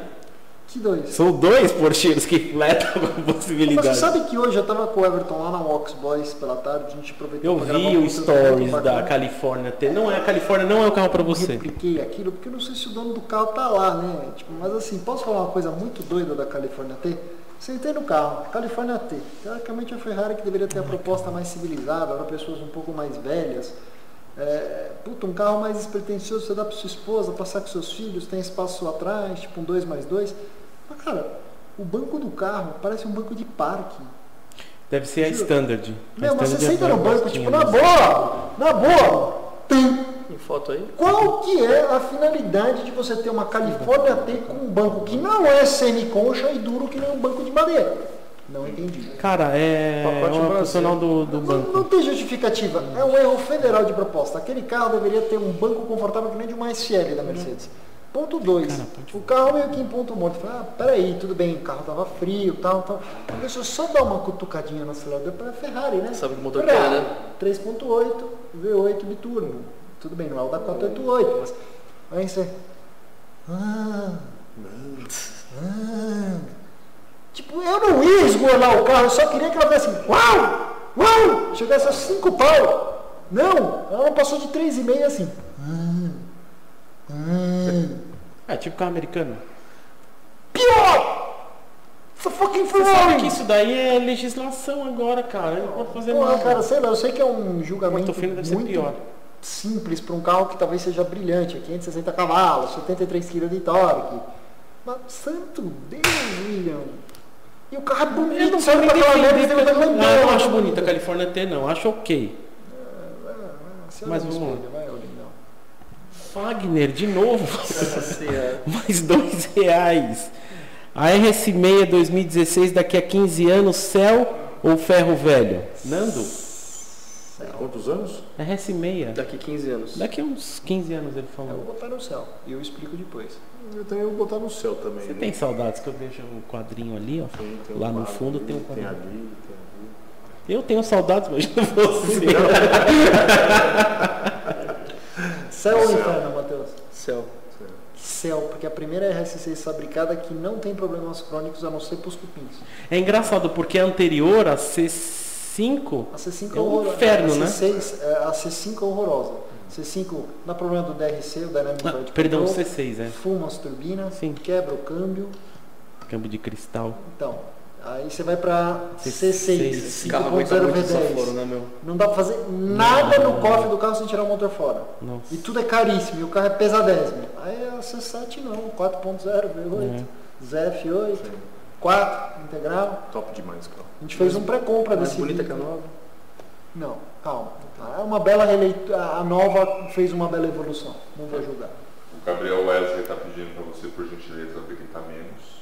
Que dois? São dois porcheiros que fletam com Mas possibilidade. você sabe que hoje eu tava com o Everton lá na Walks Boys pela tarde, a gente aproveitou Eu vi o stories da. Califórnia T. Não é a Califórnia, não é o carro pra Eu você. repliquei aquilo porque eu não sei se o dono do carro tá lá, né? Tipo, mas assim, posso falar uma coisa muito doida da Califórnia T? Sentei no carro, Califórnia T. Teoricamente a Ferrari que deveria ter a proposta mais civilizada para pessoas um pouco mais velhas. É, puta, um carro mais despretensioso, você dá para sua esposa, passar com seus filhos, tem espaço atrás, tipo um 2 mais 2. Mas cara, o banco do carro parece um banco de parque. Deve ser a. Standard. Meu, mas você Standard é senta no banco, tipo, na boa, na boa, tem. Foto aí? Qual que é a finalidade de você ter uma Califórnia T com um banco que não é semiconcha e duro que nem um banco de madeira? Não entendi. Cara, é Pacote uma Brasil. funcional do, do Não, não banco. tem justificativa. É um erro federal de proposta. Aquele carro deveria ter um banco confortável que nem de uma SL da Mercedes. Ponto 2. Cara, pode- O carro meio que em ponto morto. Fala, ah, peraí, tudo bem, o carro tava frio tal, tal. Deixa eu só dar uma cutucadinha no acelerador para Ferrari, né? Sabe que motor que é, né? 3.8, V8 biturbo. Tudo bem, não é o da 488, mas aí você. Ah, ah. Tipo, eu não ia esgoelar o carro, eu só queria que ela fizesse uau! Uau! Chegasse a 5 pau. Não, ela passou de 3,5 assim. Ah, ah. É tipo carro americano. Pior! A fucking Você sabe que isso daí é legislação agora, cara. Não pode fazer Porra, nada. cara, sei lá, eu sei que é um julgamento Portofino deve ser muito pior. Simples para um carro que talvez seja brilhante, 560 cavalos, 73 kg de torque. Mas santo Deus, William. E o carro é Eu bonito, não sabe aquela defender. que porque eu eu não, Ah, eu não acho bonita a Califórnia T, não. Acho ok. Se olha Mas vamos lá. Fagner, de novo. É. Mais dois reais. A RS6 2016 daqui a 15 anos, céu ou ferro velho? Nando? Quantos anos? RS6. Daqui 15 anos. Daqui a uns 15 anos ele Eu vou falou. botar no céu e eu explico depois. Eu tenho que botar no céu também. Você né? tem saudades que eu vejo um quadrinho ali, ó. Tem- tem um Lá no fundo ali, tem um Tem quadrinho. ali, tem ali. Eu tenho saudades, mas não você. Céu ou Céu. inferno, Matheus? Céu. Céu, porque a primeira RS6 fabricada que não tem problemas crônicos a não ser pros cupins. É engraçado porque a anterior, a C5, A C5 É um horrorosa. inferno, a né? C6, é, a C5 é horrorosa. C5 dá problema do DRC, o Dynamic ah, Ride perdão, Control, C6, é. fuma as turbinas, Sim. quebra o câmbio. Câmbio de cristal. Então, aí você vai para C6. C6, Esse carro aguenta 5.0 muito desaforo, V10. né, meu? Não dá pra fazer nada no cofre do carro sem tirar o motor fora. Nossa. E tudo é caríssimo, e o carro é pesadésimo. Aí a C7 não, 4.0 V8, ZF8, 4 integral. Top demais, cara. A gente fez um pré-compra Mais desse bonita que a nova. Não, calma. É uma bela releitura. A nova fez uma bela evolução. Não vou julgar. O Gabriel Wesley está pedindo para você, por gentileza, gritar menos.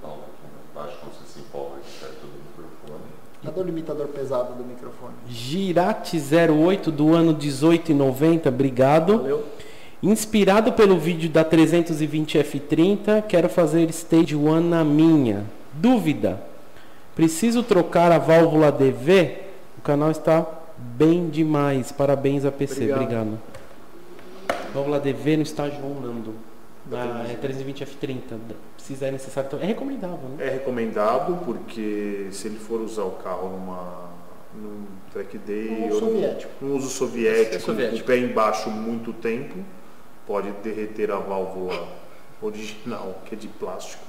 Falar um pouquinho mais baixo quando você se empolga aqui perto do microfone. Cadê o limitador pesado do microfone? Girate 08 do ano 1890, obrigado. Valeu. Inspirado pelo vídeo da 320 F30, quero fazer Stage 1 na minha. Dúvida: preciso trocar a válvula DV? O canal está bem demais. Parabéns a PC, Obrigado. obrigado. Válvula DV no estágio 1, Nando. Na é 320 F30. Precisa, é necessário. É recomendável, né? É recomendado porque se ele for usar o carro numa num track day Um ou soviético. num uso soviético, É soviético. com o pé embaixo muito tempo, pode derreter a válvula original, que é de plástico,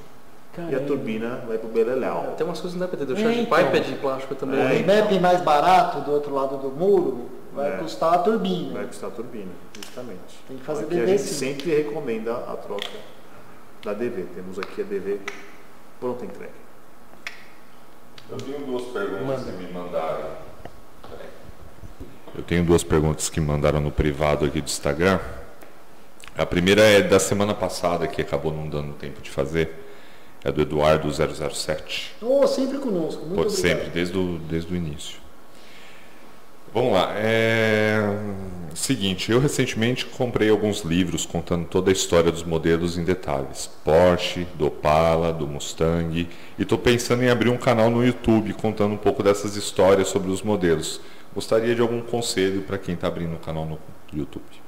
e a Caramba. turbina vai pro beleléu. Tem umas coisas que não dá pra entender. O É, charge então. pipe é de plástico também. É? O remap mais barato do outro lado do muro vai É. custar a turbina. Vai custar a turbina, justamente. Tem que fazer aqui a DV gente sim. sempre recomenda a troca da DV. Temos aqui a DV pronta entrega. Eu tenho duas perguntas que me mandaram. Eu tenho duas perguntas que mandaram no privado aqui do Instagram. A primeira é da semana passada, que acabou não dando tempo de fazer. É do Eduardo 007. Oh, sempre conosco. Muito Pode obrigado. sempre, desde o, desde o início. Vamos lá. É... Seguinte, eu recentemente comprei alguns livros contando toda a história dos modelos em detalhes. Porsche, do Opala, do Mustang. E estou pensando em abrir um canal no YouTube contando um pouco dessas histórias sobre os modelos. Gostaria de algum conselho para quem está abrindo um canal no YouTube.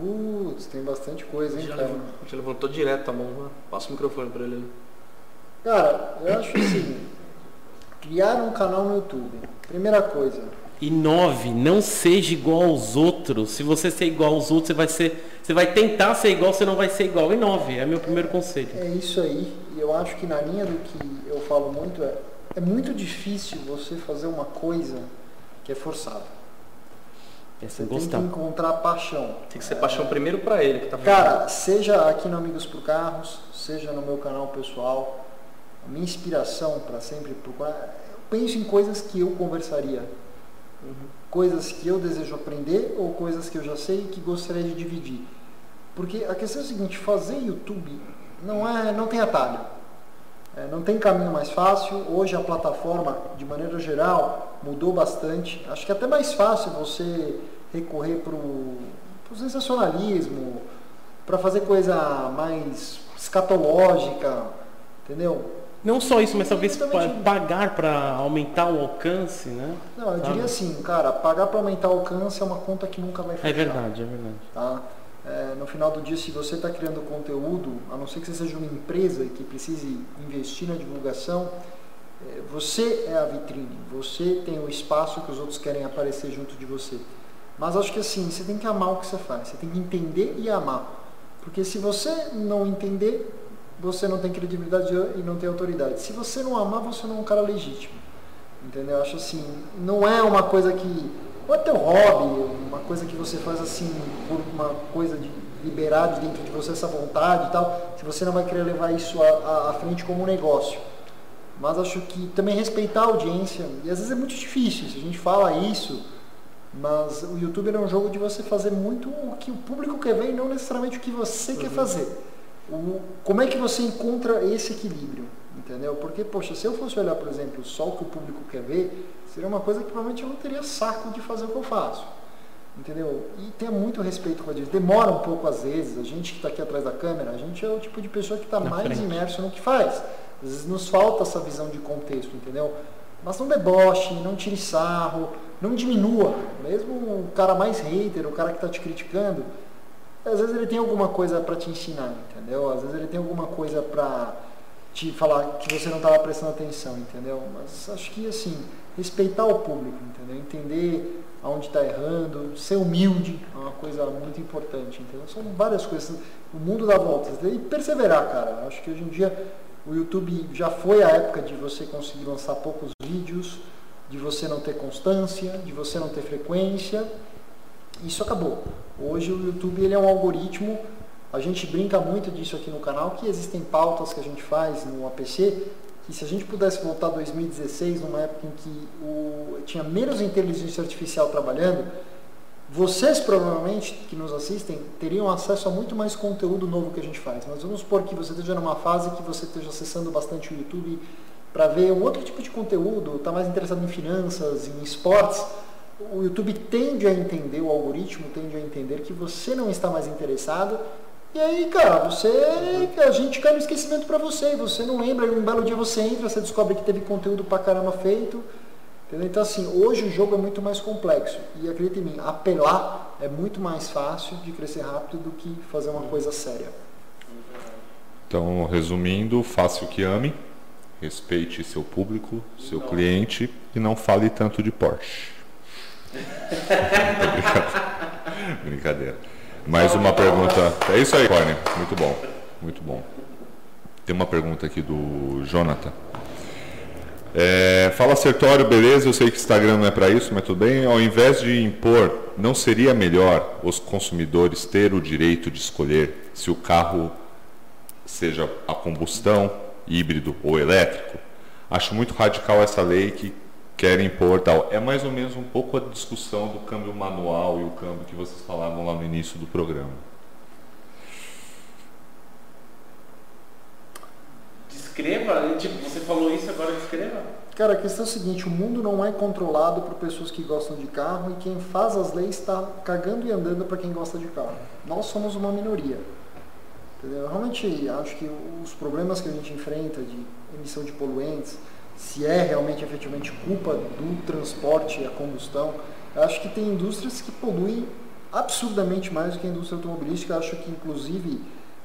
Putz, tem bastante coisa, hein, Já, cara? levantou, já levantou direto a mão. né? Passa o microfone pra ele ali. Cara, eu acho assim, criar um canal no YouTube. Primeira coisa, Inove, não seja igual aos outros. Se você ser igual aos outros, você vai ser. Você vai tentar ser igual, você não vai ser igual. Inove, é meu primeiro conselho. é isso aí. E eu acho que na linha do que eu falo muito é, é muito difícil você fazer uma coisa que é forçada. É Você sem tem gostar. que encontrar paixão. Tem que ser paixão primeiro pra ele que tá fazendo. Cara, seja aqui no Amigos por Carros, seja no meu canal pessoal, a minha inspiração para sempre procurar, eu penso em coisas que eu conversaria, coisas que eu desejo aprender ou coisas que eu já sei e que gostaria de dividir. Porque a questão é a seguinte, fazer YouTube não é, não tem atalho. É, não tem caminho mais fácil. Hoje a plataforma, de maneira geral, mudou bastante. Acho que é até mais fácil você recorrer para o sensacionalismo, para fazer coisa mais escatológica, entendeu? Não só isso, mas talvez pagar para aumentar o alcance, né? Não, eu Sabe? diria assim, cara, pagar para aumentar o alcance é uma conta que nunca vai fechar. É verdade, é verdade. tá? É, no final do dia, se você está criando conteúdo, a não ser que você seja uma empresa que precise investir na divulgação, é, você é a vitrine, você tem o espaço que os outros querem aparecer junto de você. Mas acho que assim, você tem que amar o que você faz, você tem que entender e amar. Porque se você não entender, você não tem credibilidade e não tem autoridade. Se você não amar, você não é um cara legítimo. Entendeu? Eu acho assim, não é uma coisa que. Ou é teu hobby, uma coisa que você faz assim, por uma coisa de liberar de dentro de você essa vontade e tal, se você não vai querer levar isso à, à- frente como um negócio. Mas acho que também respeitar a audiência, e às vezes é muito difícil, se a gente fala isso, mas o YouTube é um jogo de você fazer muito o que o público quer ver e não necessariamente o que você quer fazer. O, como é que você encontra esse equilíbrio? Entendeu? Porque, poxa, se eu fosse olhar, por exemplo, só o que o público quer ver, seria uma coisa que provavelmente eu não teria saco de fazer o que eu faço. Entendeu? E tenha muito respeito com a gente. Demora um pouco às vezes, a gente que está aqui atrás da câmera, a gente é o tipo de pessoa que está mais frente. imerso no que faz. Às vezes nos falta essa visão de contexto, entendeu? Mas não deboche, não tire sarro, não diminua. Mesmo o cara mais hater, o cara que está te criticando, às vezes ele tem alguma coisa para te ensinar, entendeu? Às vezes ele tem alguma coisa para te falar que você não estava prestando atenção, entendeu? Mas acho que assim, respeitar o público, entendeu? Entender aonde está errando, ser humilde é uma coisa muito importante, entendeu? São várias coisas. O mundo dá voltas e perseverar, cara. Acho que hoje em dia o YouTube já foi a época de você conseguir lançar poucos vídeos, de você não ter constância, de você não ter frequência. Isso acabou. Hoje o YouTube ele é um algoritmo. A gente brinca muito disso aqui no canal, que existem pautas que a gente faz no APC, que se a gente pudesse voltar a 2016, numa época em que o, tinha menos inteligência artificial trabalhando, vocês provavelmente que nos assistem teriam acesso a muito mais conteúdo novo que a gente faz. Mas vamos supor que você esteja numa fase que você esteja acessando bastante o YouTube para ver um outro tipo de conteúdo, está mais interessado em finanças, em esportes. O YouTube tende a entender, o algoritmo tende a entender que você não está mais interessado. E aí, cara, você, a gente cai no esquecimento para você. Você não lembra, um belo dia você entra, você descobre que teve conteúdo pra caramba feito. Entendeu? Então, assim, hoje o jogo é muito mais complexo. E acredita em mim, apelar é muito mais fácil de crescer rápido do que fazer uma coisa séria. Então, resumindo, faça o que ame, respeite seu público, seu cliente e não fale tanto de Porsche. Brincadeira. Mais uma pergunta. É isso aí, Corne. Muito bom. Muito bom. Tem uma pergunta aqui do Jonathan. É, fala Sertório, beleza, eu sei que Instagram não é para isso, mas tudo bem. Ao invés de impor, não seria melhor os consumidores ter o direito de escolher se o carro seja a combustão, híbrido ou elétrico? Acho muito radical essa lei que quer impor tal. É mais ou menos um pouco a discussão do câmbio manual e o câmbio que vocês falavam lá no início do programa. Descreva, tipo, você falou isso, agora descreva. Cara, a questão é a seguinte, o mundo não é controlado por pessoas que gostam de carro e quem faz as leis está cagando e andando para quem gosta de carro. Nós somos uma minoria. Entendeu? Eu realmente acho que os problemas que a gente enfrenta de emissão de poluentes, se é realmente efetivamente culpa do transporte e a combustão, eu acho que tem indústrias que poluem absurdamente mais do que a indústria automobilística. Acho que, inclusive,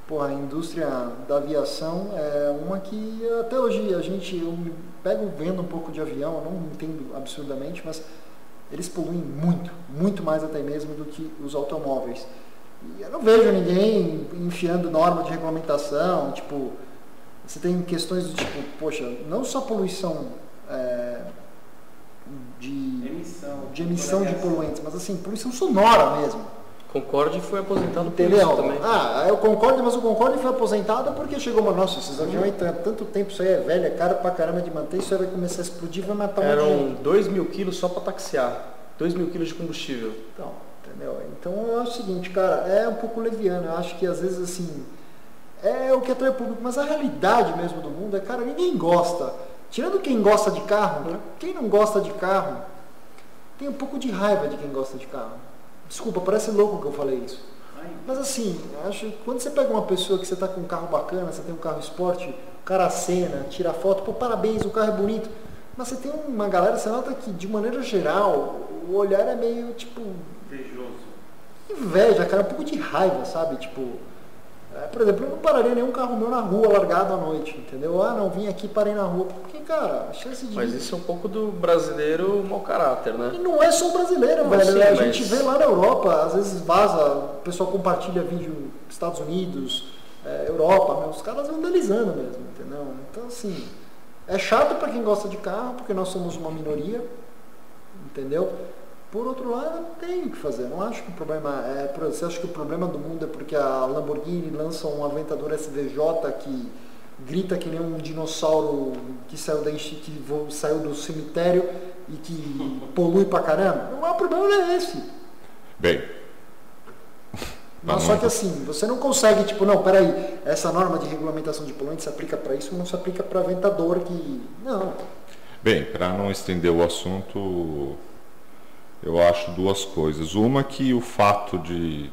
porra, a indústria da aviação é uma que até hoje a gente, eu me pego vendo um pouco de avião, eu não entendo absurdamente, mas eles poluem muito, muito mais até mesmo do que os automóveis. E eu não vejo ninguém enfiando norma de regulamentação, tipo, você tem questões do tipo, poxa, não só poluição é, de Emissão. de emissão de poluentes, mas assim, poluição sonora mesmo. Concorde foi aposentado por Entendeu? isso também. Ah, eu concordo, mas o Concorde foi aposentado porque chegou uma, nossa, esses aviões têm tanto tempo, isso aí é velho, é caro pra caramba de manter, isso aí vai começar a explodir, vai matar um monte de Eram gente. 2 mil quilos só para taxiar. 2 mil quilos de combustível. Então, entendeu? Então acho o seguinte, cara, é um pouco leviano, eu acho que às vezes assim, é o que atrai o público, mas a realidade mesmo do mundo é, cara, ninguém gosta. Tirando quem gosta de carro, quem não gosta de carro, tem um pouco de raiva de quem gosta de carro. Desculpa, parece louco que eu falei isso. Mas assim, acho que quando você pega uma pessoa que você está com um carro bacana, você tem um carro esporte, o cara acena, tira foto, pô, parabéns, o carro é bonito. Mas você tem uma galera, você nota que de maneira geral, o olhar é meio tipo Invejoso. inveja, cara, um pouco de raiva, sabe? Tipo, é, por exemplo, eu não pararia nenhum carro meu na rua largado à noite, entendeu? Ah, não, vim aqui, parei na rua. Porque, cara, a chance de. Mas isso é um pouco do brasileiro mau caráter, E né? não é só o brasileiro, Não, velho. sim, a mas- gente vê lá na Europa, às vezes vaza, o pessoal compartilha vídeo Estados Unidos, é, Europa, meu, os caras vandalizando mesmo, entendeu? Então, assim, é chato pra quem gosta de carro, porque nós somos uma minoria, entendeu? Por outro lado, não tem o que fazer. Não acho que o problema é. por- Você acha que o problema do mundo é porque a Lamborghini lança um Aventador SVJ que grita que nem um dinossauro que saiu, da, que saiu do cemitério e que polui pra caramba? Não, o problema não é esse. Bem, Mas Tá só que assim, você não consegue, tipo, não, peraí, essa norma de regulamentação de poluentes se aplica para isso, não se aplica para Aventador que. Não. Bem, para não estender o assunto, eu acho duas coisas. Uma que o fato de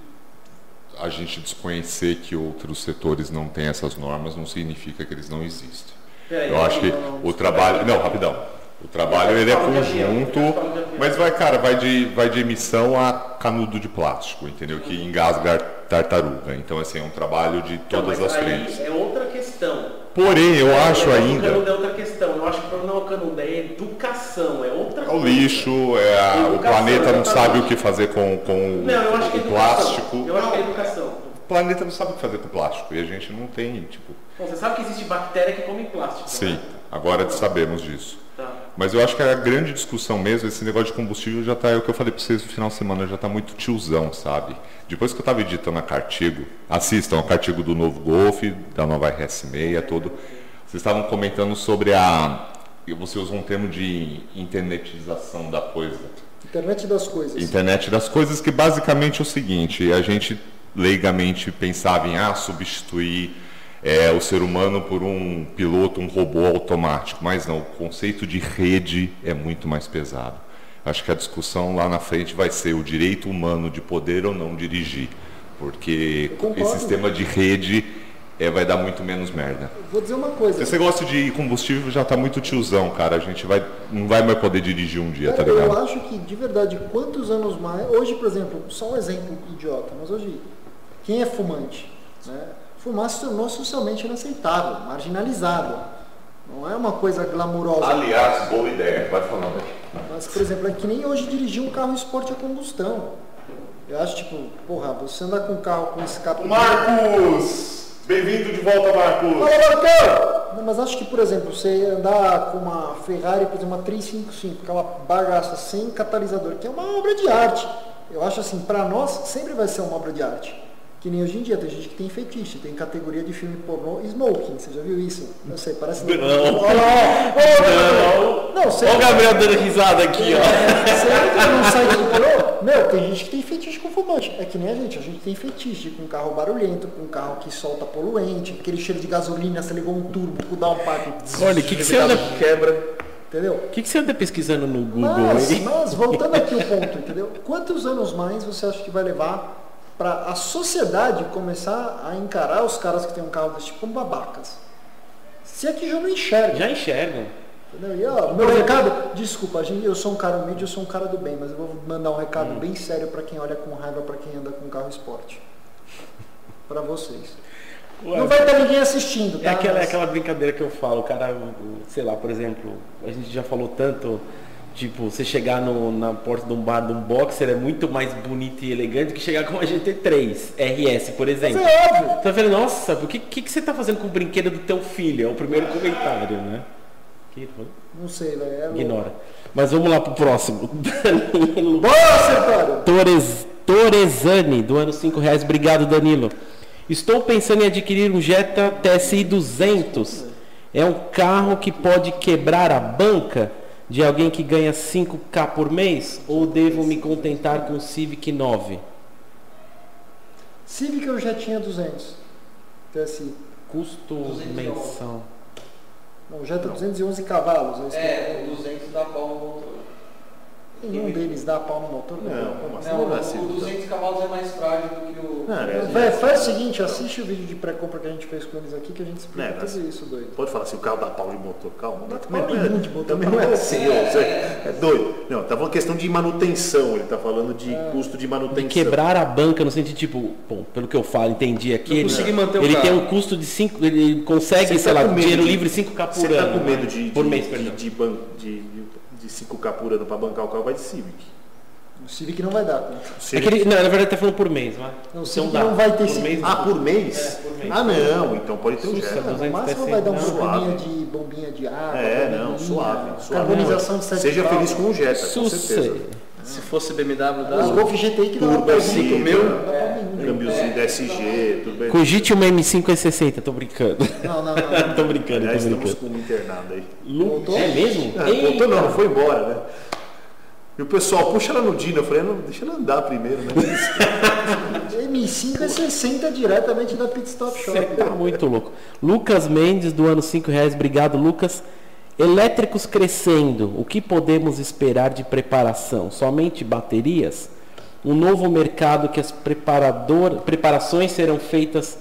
a gente desconhecer que outros setores não têm essas normas não significa que eles não existem. Peraí, Eu acho que não, o trabalho, não, rapidão. O trabalho ele é avião, conjunto, avião. mas vai, cara, vai de vai de emissão a canudo de plástico, entendeu? Que engasga tartaruga. Então assim, é um trabalho de Então, todas as frentes. É outra questão. Porém, eu acho ainda canudo é outra questão. Eu acho que o problema não é o canudo, é educação, é outra É o lixo, é a- o Educação, planeta não sabe o que fazer com, com Não, eu acho que é o plástico. Eu acho que é educação. O planeta não sabe o que fazer com plástico e a gente não tem, tipo. Bom, você sabe que existe bactéria que come plástico, Sim, né? agora sabemos disso. Tá. Mas eu acho que a grande discussão mesmo, esse negócio de combustível já tá, é o que eu falei pra vocês no final de semana, já tá muito tiozão, sabe? Depois que eu tava editando a Cartigo, assistam a Cartigo do novo Golf, da nova RS6, todo. Vocês estavam comentando sobre a. e Você usou um termo de internetização da coisa. Internet das coisas. Internet das coisas, que basicamente é o seguinte, a gente leigamente pensava em ah, substituir é, o ser humano por um piloto, um robô automático, mas não, o conceito de rede é muito mais pesado. Acho que a discussão lá na frente vai ser o direito humano de poder ou não dirigir, porque concordo. esse sistema de rede é, vai dar muito menos merda. Vou dizer uma coisa. Se você gosta de combustível, já tá muito tiozão, cara. A gente vai, não vai mais poder dirigir um dia, tá Cara, eu ligado? acho que, de verdade, quantos anos mais. Hoje, por exemplo, só um exemplo idiota, mas hoje, quem é fumante? Né? Fumar se tornou socialmente inaceitável, marginalizado. Não é uma coisa glamurosa. Aliás, boa ideia, vai falando. Mas, por exemplo, é que nem hoje dirigir um carro esporte a combustão. Eu acho, tipo, porra, você andar com um carro com escape. Marcos! Bem-vindo de volta, Marcos! Fala, Marcão! Mas acho que, por exemplo, você andar com uma Ferrari, por exemplo, uma 355, aquela bagaça sem catalisador, que é uma obra de arte. Eu acho assim, pra nós sempre vai ser uma obra de arte. Que nem hoje em dia, tem gente que tem fetiche, tem categoria de filme pornô smoking, você já viu isso? Não sei, parece... Não. Olha lá, ó. Não, você... Olha o Gabriel dando risada aqui, ó. Você entra num site de pornô, meu, tem gente que tem fetiche com fumante. É que nem a gente, a gente tem fetiche com carro barulhento, com carro que solta poluente, aquele cheiro de gasolina, você ligou um turbo com o downpipe, Olha, o que, que você anda, Quebra. entendeu? o que, que você anda pesquisando no Google Mas, aí? mas, voltando aqui ao ponto, entendeu? Quantos anos mais você acha que vai levar para a sociedade começar a encarar os caras que têm um carro desse tipo como babacas? Se é que já não enxerga. Já enxergam. Entendeu? E, ó, meu recado, desculpa, gente, eu sou um cara humilde, eu sou um cara do bem, mas eu vou mandar um recado bem sério pra quem olha com raiva pra quem anda com carro esporte. Pra vocês. Não vai ter ninguém assistindo, tá? É aquela, é aquela brincadeira que eu falo, o cara, sei lá, por exemplo, a gente já falou tanto, tipo, você chegar no- na porta de um bar de um boxer é muito mais bonito e elegante que chegar com uma GT3 RS, por Mas exemplo. é óbvio. Você vai falar, nossa, o que, que, que você tá fazendo com o brinquedo do teu filho? É o primeiro comentário, né? Que? Não sei, velho. É. Ignora. Mas vamos lá pro próximo. Danilo Boa! Torres, Torresani, do ano 5 reais. Obrigado, Danilo. Estou pensando em adquirir um Jetta TSI 200. É um carro que pode quebrar a banca de alguém que ganha 5K por mês? Ou devo me contentar com o Civic 9? Civic eu já tinha 200. TSI. Custo 211. mensal. Não, já tá 211 cavalos. É, É, o 200 dá pau no motor. Nenhum deles dá pau no motor. Não, como assim? Não, Não é o assim, o 200 cavalos é mais frágil do que o... Não, é- Véi, faz o seguinte, assiste o vídeo de pré-compra que a gente fez com eles aqui que a gente explica É, tudo mas- isso, doido. Pode falar assim, o carro dá pau de motor, calma. Dá também pau não é- nenhum de motor, Também tá não é assim, você é doido. Não, tá falando questão de manutenção, ele tá falando de custo de manutenção. De quebrar a banca no sentido, tipo, bom, pelo que eu falo, entendi aqui. Não Ele, consegui manter o ele tem um custo de 5, ele consegue, Você sei tá lá, dinheiro de- livre 5K por Você ano. tá com medo né? de, por mês, de, perdão. de, de, de, de 5K por ano pra bancar o carro, vai de Civic. O Civic não vai dar. Se É que ele, não, na verdade tá falando por mês. Não, o Então Civic vai ter por Civic. mês, Ah, por mês? É, por mês. Ah, não, então pode ter o Jetta. 200 No máximo vai dar um não. probleminha Suave. de bombinha de água. É, bombinha, não, suave, suave. Carbonização de sete Seja válvulas. feliz com o Jetta, com certeza. Se fosse BMW, Os dá. Golf GTI que meu, não dá pra nenhum. câmbiozinho DSG, tudo bem. Cogite uma M5 E60, tô brincando. Não, não, não. não. tô brincando, tô Aliás, estamos brincando. com um internado aí. Voltou? É mesmo? Ah, voltou não, foi embora, né? E o pessoal, puxa ela no Dino. Eu falei, não, deixa ela andar primeiro, né? M5 é 60 diretamente da Pit Stop Shop. Você tá muito louco. Lucas Mendes, do ano 5 reais. Obrigado, Lucas. Elétricos crescendo. O que podemos esperar de preparação? Somente baterias? Um novo mercado que as preparador, preparações serão feitas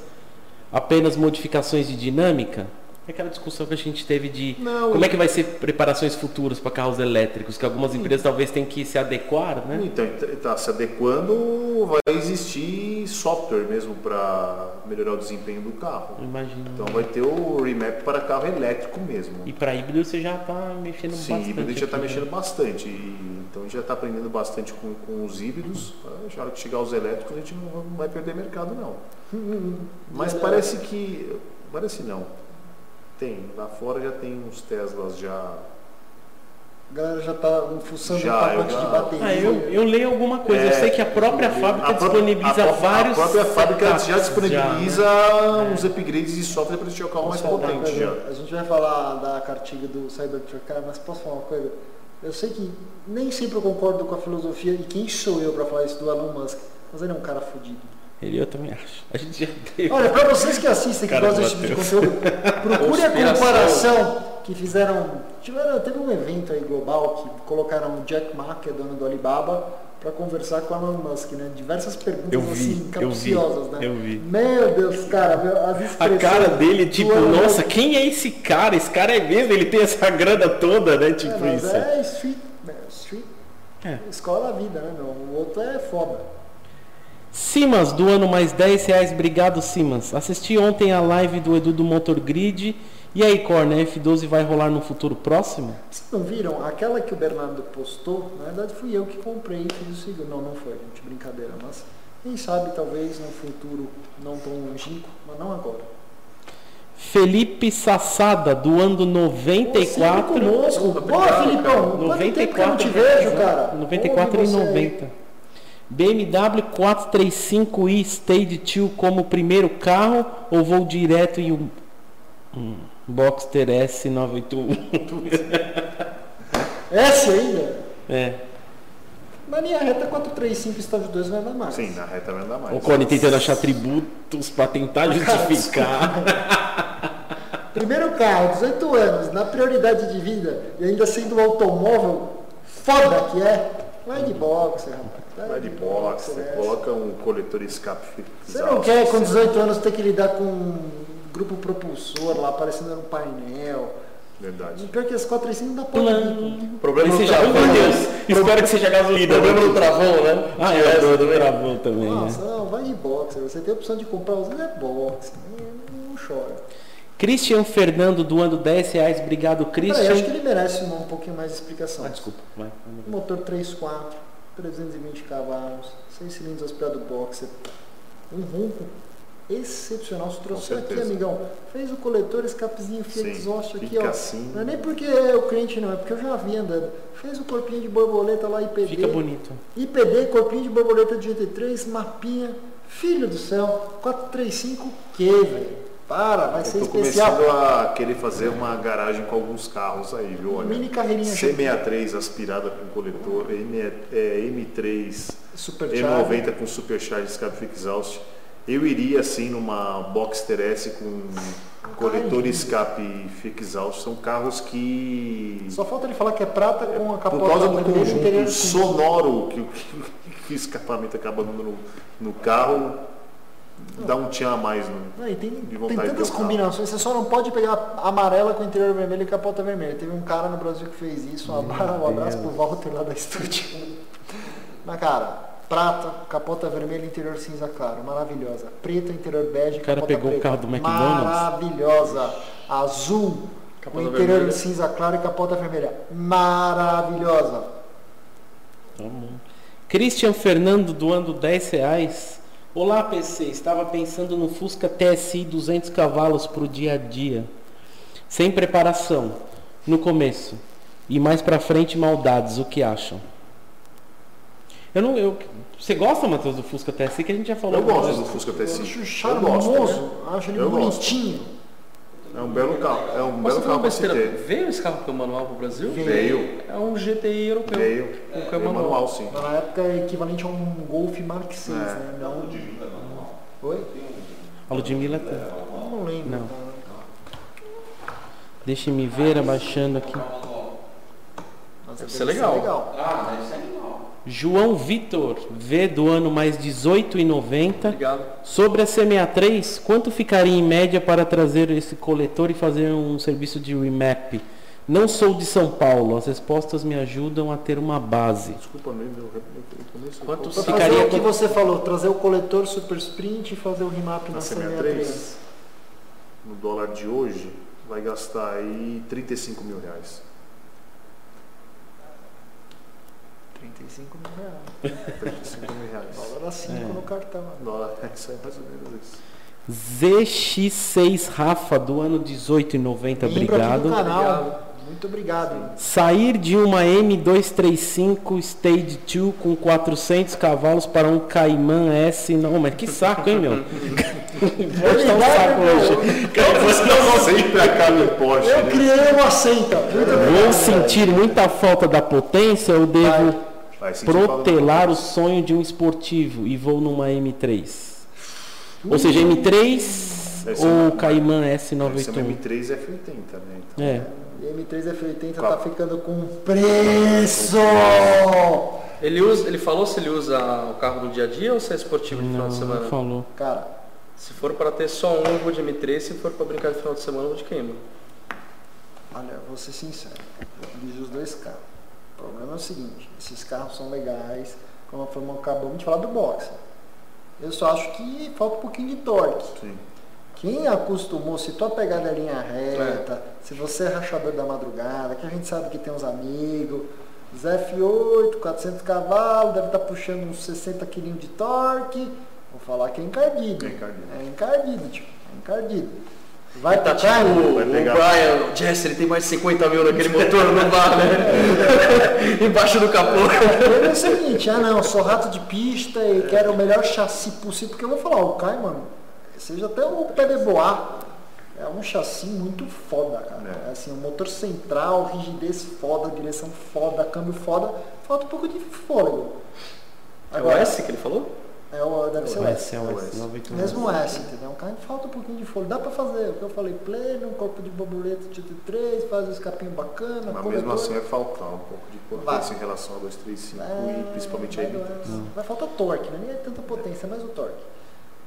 apenas modificações de dinâmica? Aquela discussão que a gente teve de Não, como é que vai ser preparações futuras para carros elétricos, que algumas empresas talvez tenham que se adequar, né? Então, está se adequando, vai existir software mesmo para melhorar o desempenho do carro. Imagino. Então vai ter o remap para carro elétrico mesmo. E para híbrido você já está mexendo Sim, bastante. híbrido a gente já está né? mexendo bastante. E, então a gente já está aprendendo bastante com, com os híbridos. Na hora que chegar os elétricos a gente não não vai perder mercado não. Mas parece que. Parece não. Tem. Lá fora já tem uns Teslas já. A galera já tá fuçando Já, um pacote eu já- de bateria. Ah, eu, eu leio alguma coisa. eu É, sei que a própria fábrica A disponibiliza a própria- vários. A própria fábrica já disponibiliza já, né? uns upgrades de software para deixar o carro mais potente já. A gente vai falar da cartilha do Cybertruck, cara, mas posso falar uma coisa? Eu sei que nem sempre eu concordo com a filosofia, e quem sou eu para falar isso do Elon Musk? Mas ele é um cara fodido. Ele eu também acho. A gente já teve. Olha, para vocês que assistem, que Cara, gostam desse tipo de conteúdo, procure a comparação que fizeram. Tiveram, teve um evento aí global que colocaram o Jack Ma, que é dono do Alibaba, para conversar com o Elon Musk, né? Diversas perguntas Eu vi, assim, eu vi, capciosas, né? eu vi. Meu Deus, cara, meu, A cara dele, tipo, nossa, quem é esse cara? Esse cara é mesmo? Ele tem essa grana toda, né? É, Tipo mas isso. é street, né, street É. escola da vida, né, meu? O outro é foda. Simas, do ano mais 10 reais. Obrigado, Simas. Assisti ontem a live do Edu do Motor Grid. E aí, Corne, a F12 vai rolar no futuro próximo? Vocês não viram? Aquela que o Bernardo postou, na verdade fui eu que comprei e fiz o segundo. Não, não foi, gente, brincadeira. Mas quem sabe, talvez no futuro não tão longínquo, mas não agora. Felipe Sassada, do ano Pô, sempre 94. conosco. Boa, Filipão. Quanto tempo que eu não te vejo, cara? 94 Ouve e você aí. 90. BMW 435i Stage 2 como primeiro carro ou vou direto em um, um Boxster S981? Essa ainda? é. Na linha reta 435 estágio 2 vai dar mais. Sim, na reta vai dar mais. O Cone tentando achar tributos para tentar justificar. Primeiro carro, 18 anos, na prioridade de vida e ainda sendo um automóvel foda que é, vai de boxer, rapaz. Vai de boxe, é. coloca um coletor escape Você não quer com 18 anos ter que lidar com um grupo propulsor lá aparecendo no painel, Verdade. E pior que esse 435 não dá pra ouvir. Problema Esse no já, travão. espero que seja gasolina. Problema no travão, né? Ah, é, do, do também. travão também, né? Nossa, não, vai de boxer. Você tem a opção de comprar os é boxer. Não, não chora. Christian Fernando doando 10 reais. Obrigado, Peraí, Christian. acho que ele merece um, um pouquinho mais de explicação. Ah, desculpa. Vai. Motor 3.4, 320 cavalos, 6 cilindros aspirado boxer, um ronco excepcional. Você trouxe aqui, amigão. Fez o coletor, escapezinho Fiat Sim, exhaust aqui, fica ó. assim. Não é nem porque é o cliente não, é porque eu já vi andando. Fez o corpinho de borboleta lá, IPD. Fica bonito. IPD, corpinho de borboleta de GT3, mapinha. Filho do céu, 435 que, velho? Para, vai ser especial. começando a querer fazer uma garagem com alguns carros aí, viu? Olha, Mini carreirinha C63 aspirada com coletor, M, é, M3, Supercharger. M90 com supercharge escape exhaust. Eu iria assim numa Boxster S com coletor escape exhaust. São carros que Só falta ele falar que é prata com a por capota causa do conjunto sonoro que, o- que o escapamento acaba dando no, no carro, dá um tchan a mais no, Não, e tem, de tem tantas o combinações, você só não pode pegar amarela com interior vermelho e capota vermelha. Teve um cara no Brasil que fez isso, um abraço, um abraço pro Walter lá da estúdio. Mas cara, prata, capota vermelha, interior cinza claro, maravilhosa. Preta, interior bege, O cara capota pegou o preta. carro do McDonald's? Maravilhosa. Azul, com Capota interior vermelha. cinza claro e capota vermelha. Maravilhosa. Tá bom. Christian Fernando doando 10 reais. Olá, PC. Estava pensando no Fusca TSI 200 cavalos para o dia a dia. Sem preparação. No começo. E mais pra frente, maldades. O que acham? Eu não, eu, você gosta, Matheus, do Fusca TSI? Que a gente já falou. Eu gosto do. Fusca Eu TSI. acho Eu charmoso, gosto, né? acho ele Eu gosto. É um belo carro. É um Mas belo carro besteira. Veio esse carro com manual pro Brasil? Veio. É um GTI europeu. Veio. Com É câmbio manual. manual, sim. Na época é equivalente a um Golf Mark 6, É. né? Não... Oi? A Ludmilla tem. Eu não lembro. Não. cara. Deixe-me ver, abaixando aqui. Mas Deve deve ser legal. Ah, deve ser animal. João Vitor, V do ano mais 18,90. Obrigado. Sobre a C63, quanto ficaria em média para trazer esse coletor e fazer um serviço de remap? Não sou de São Paulo, as respostas me ajudam a ter uma base. Desculpa mesmo, eu. Quantos Pra Ficaria fazer o que você falou, trazer o coletor Super Sprint e fazer o remap na Na C63. C63, no dólar de hoje, vai gastar aí 35 mil reais. 35 mil reais. 35 mil reais. Dólar a 5 É. no cartão. Dólar, é isso aí, mais ou menos isso. ZX6 Rafa do ano 18,90, Membro aqui obrigado. do canal. Muito obrigado. Sair de uma M235 Stage 2 com 400 cavalos para um Cayman S. Não, mas que saco, hein, meu? Hoje tá um saco hoje. Sempre acaba em Porsche, Eu né? criei uma obrigado. Vou sentir muita falta da potência ou devo Vai protelar o sonho de um esportivo e vou numa M3? Ou seja, M3 Deve ser ou Cayman Esse é um S98? M3 F80, né? Então, É. E M3 F80 Qual? tá ficando com preço! Ele, usa, ele falou se ele usa o carro no dia a dia ou se é esportivo de final Não, de não semana? falou. Cara, Se for para ter só um, eu vou de M3. Se for para brincar de final de semana, eu vou de queima. olha, vou ser sincero. Eu os dois carros. O problema é o seguinte, esses carros são legais, como a acabamos de falar do boxer. Eu só acho que falta um pouquinho de torque. Sim. Quem acostumou, se tua pegada é linha reta, se você é rachador da madrugada, que a gente sabe que tem uns amigos, os F8, 400 cavalos, deve estar puxando uns 60 kg de torque, vou falar que é encardido. É encardido. É encardido, tio, é encardido. Vai Tá tocar, tipo o, vai o pegar. Brian, o Jesse, ele tem mais de 50 mil naquele motor, não dá, né? Embaixo do capô. Ele é o seguinte, ah não, sou rato de pista e quero o melhor chassi possível, porque eu vou falar, o Kai, mano, seja até o pé de boar, é um chassi muito foda, cara. É. É. Assim, um motor central, rigidez foda, direção foda, câmbio foda, falta um pouco de fôlego. É o S que ele falou? É o, deve ser o Vai S. ser o o S. S98. Mesmo o S, entendeu? Um carro que falta um pouquinho de fôlego. Dá pra fazer, o que eu falei, pleno, um corpo de borboleta de 3, faz um escapinho bacana, Mas corredor. mesmo assim vai faltar um pouco de potência Vai. em relação a 235 É, e principalmente a vai, M3. vai, faltar torque, né? Nem é tanta potência, mas o torque.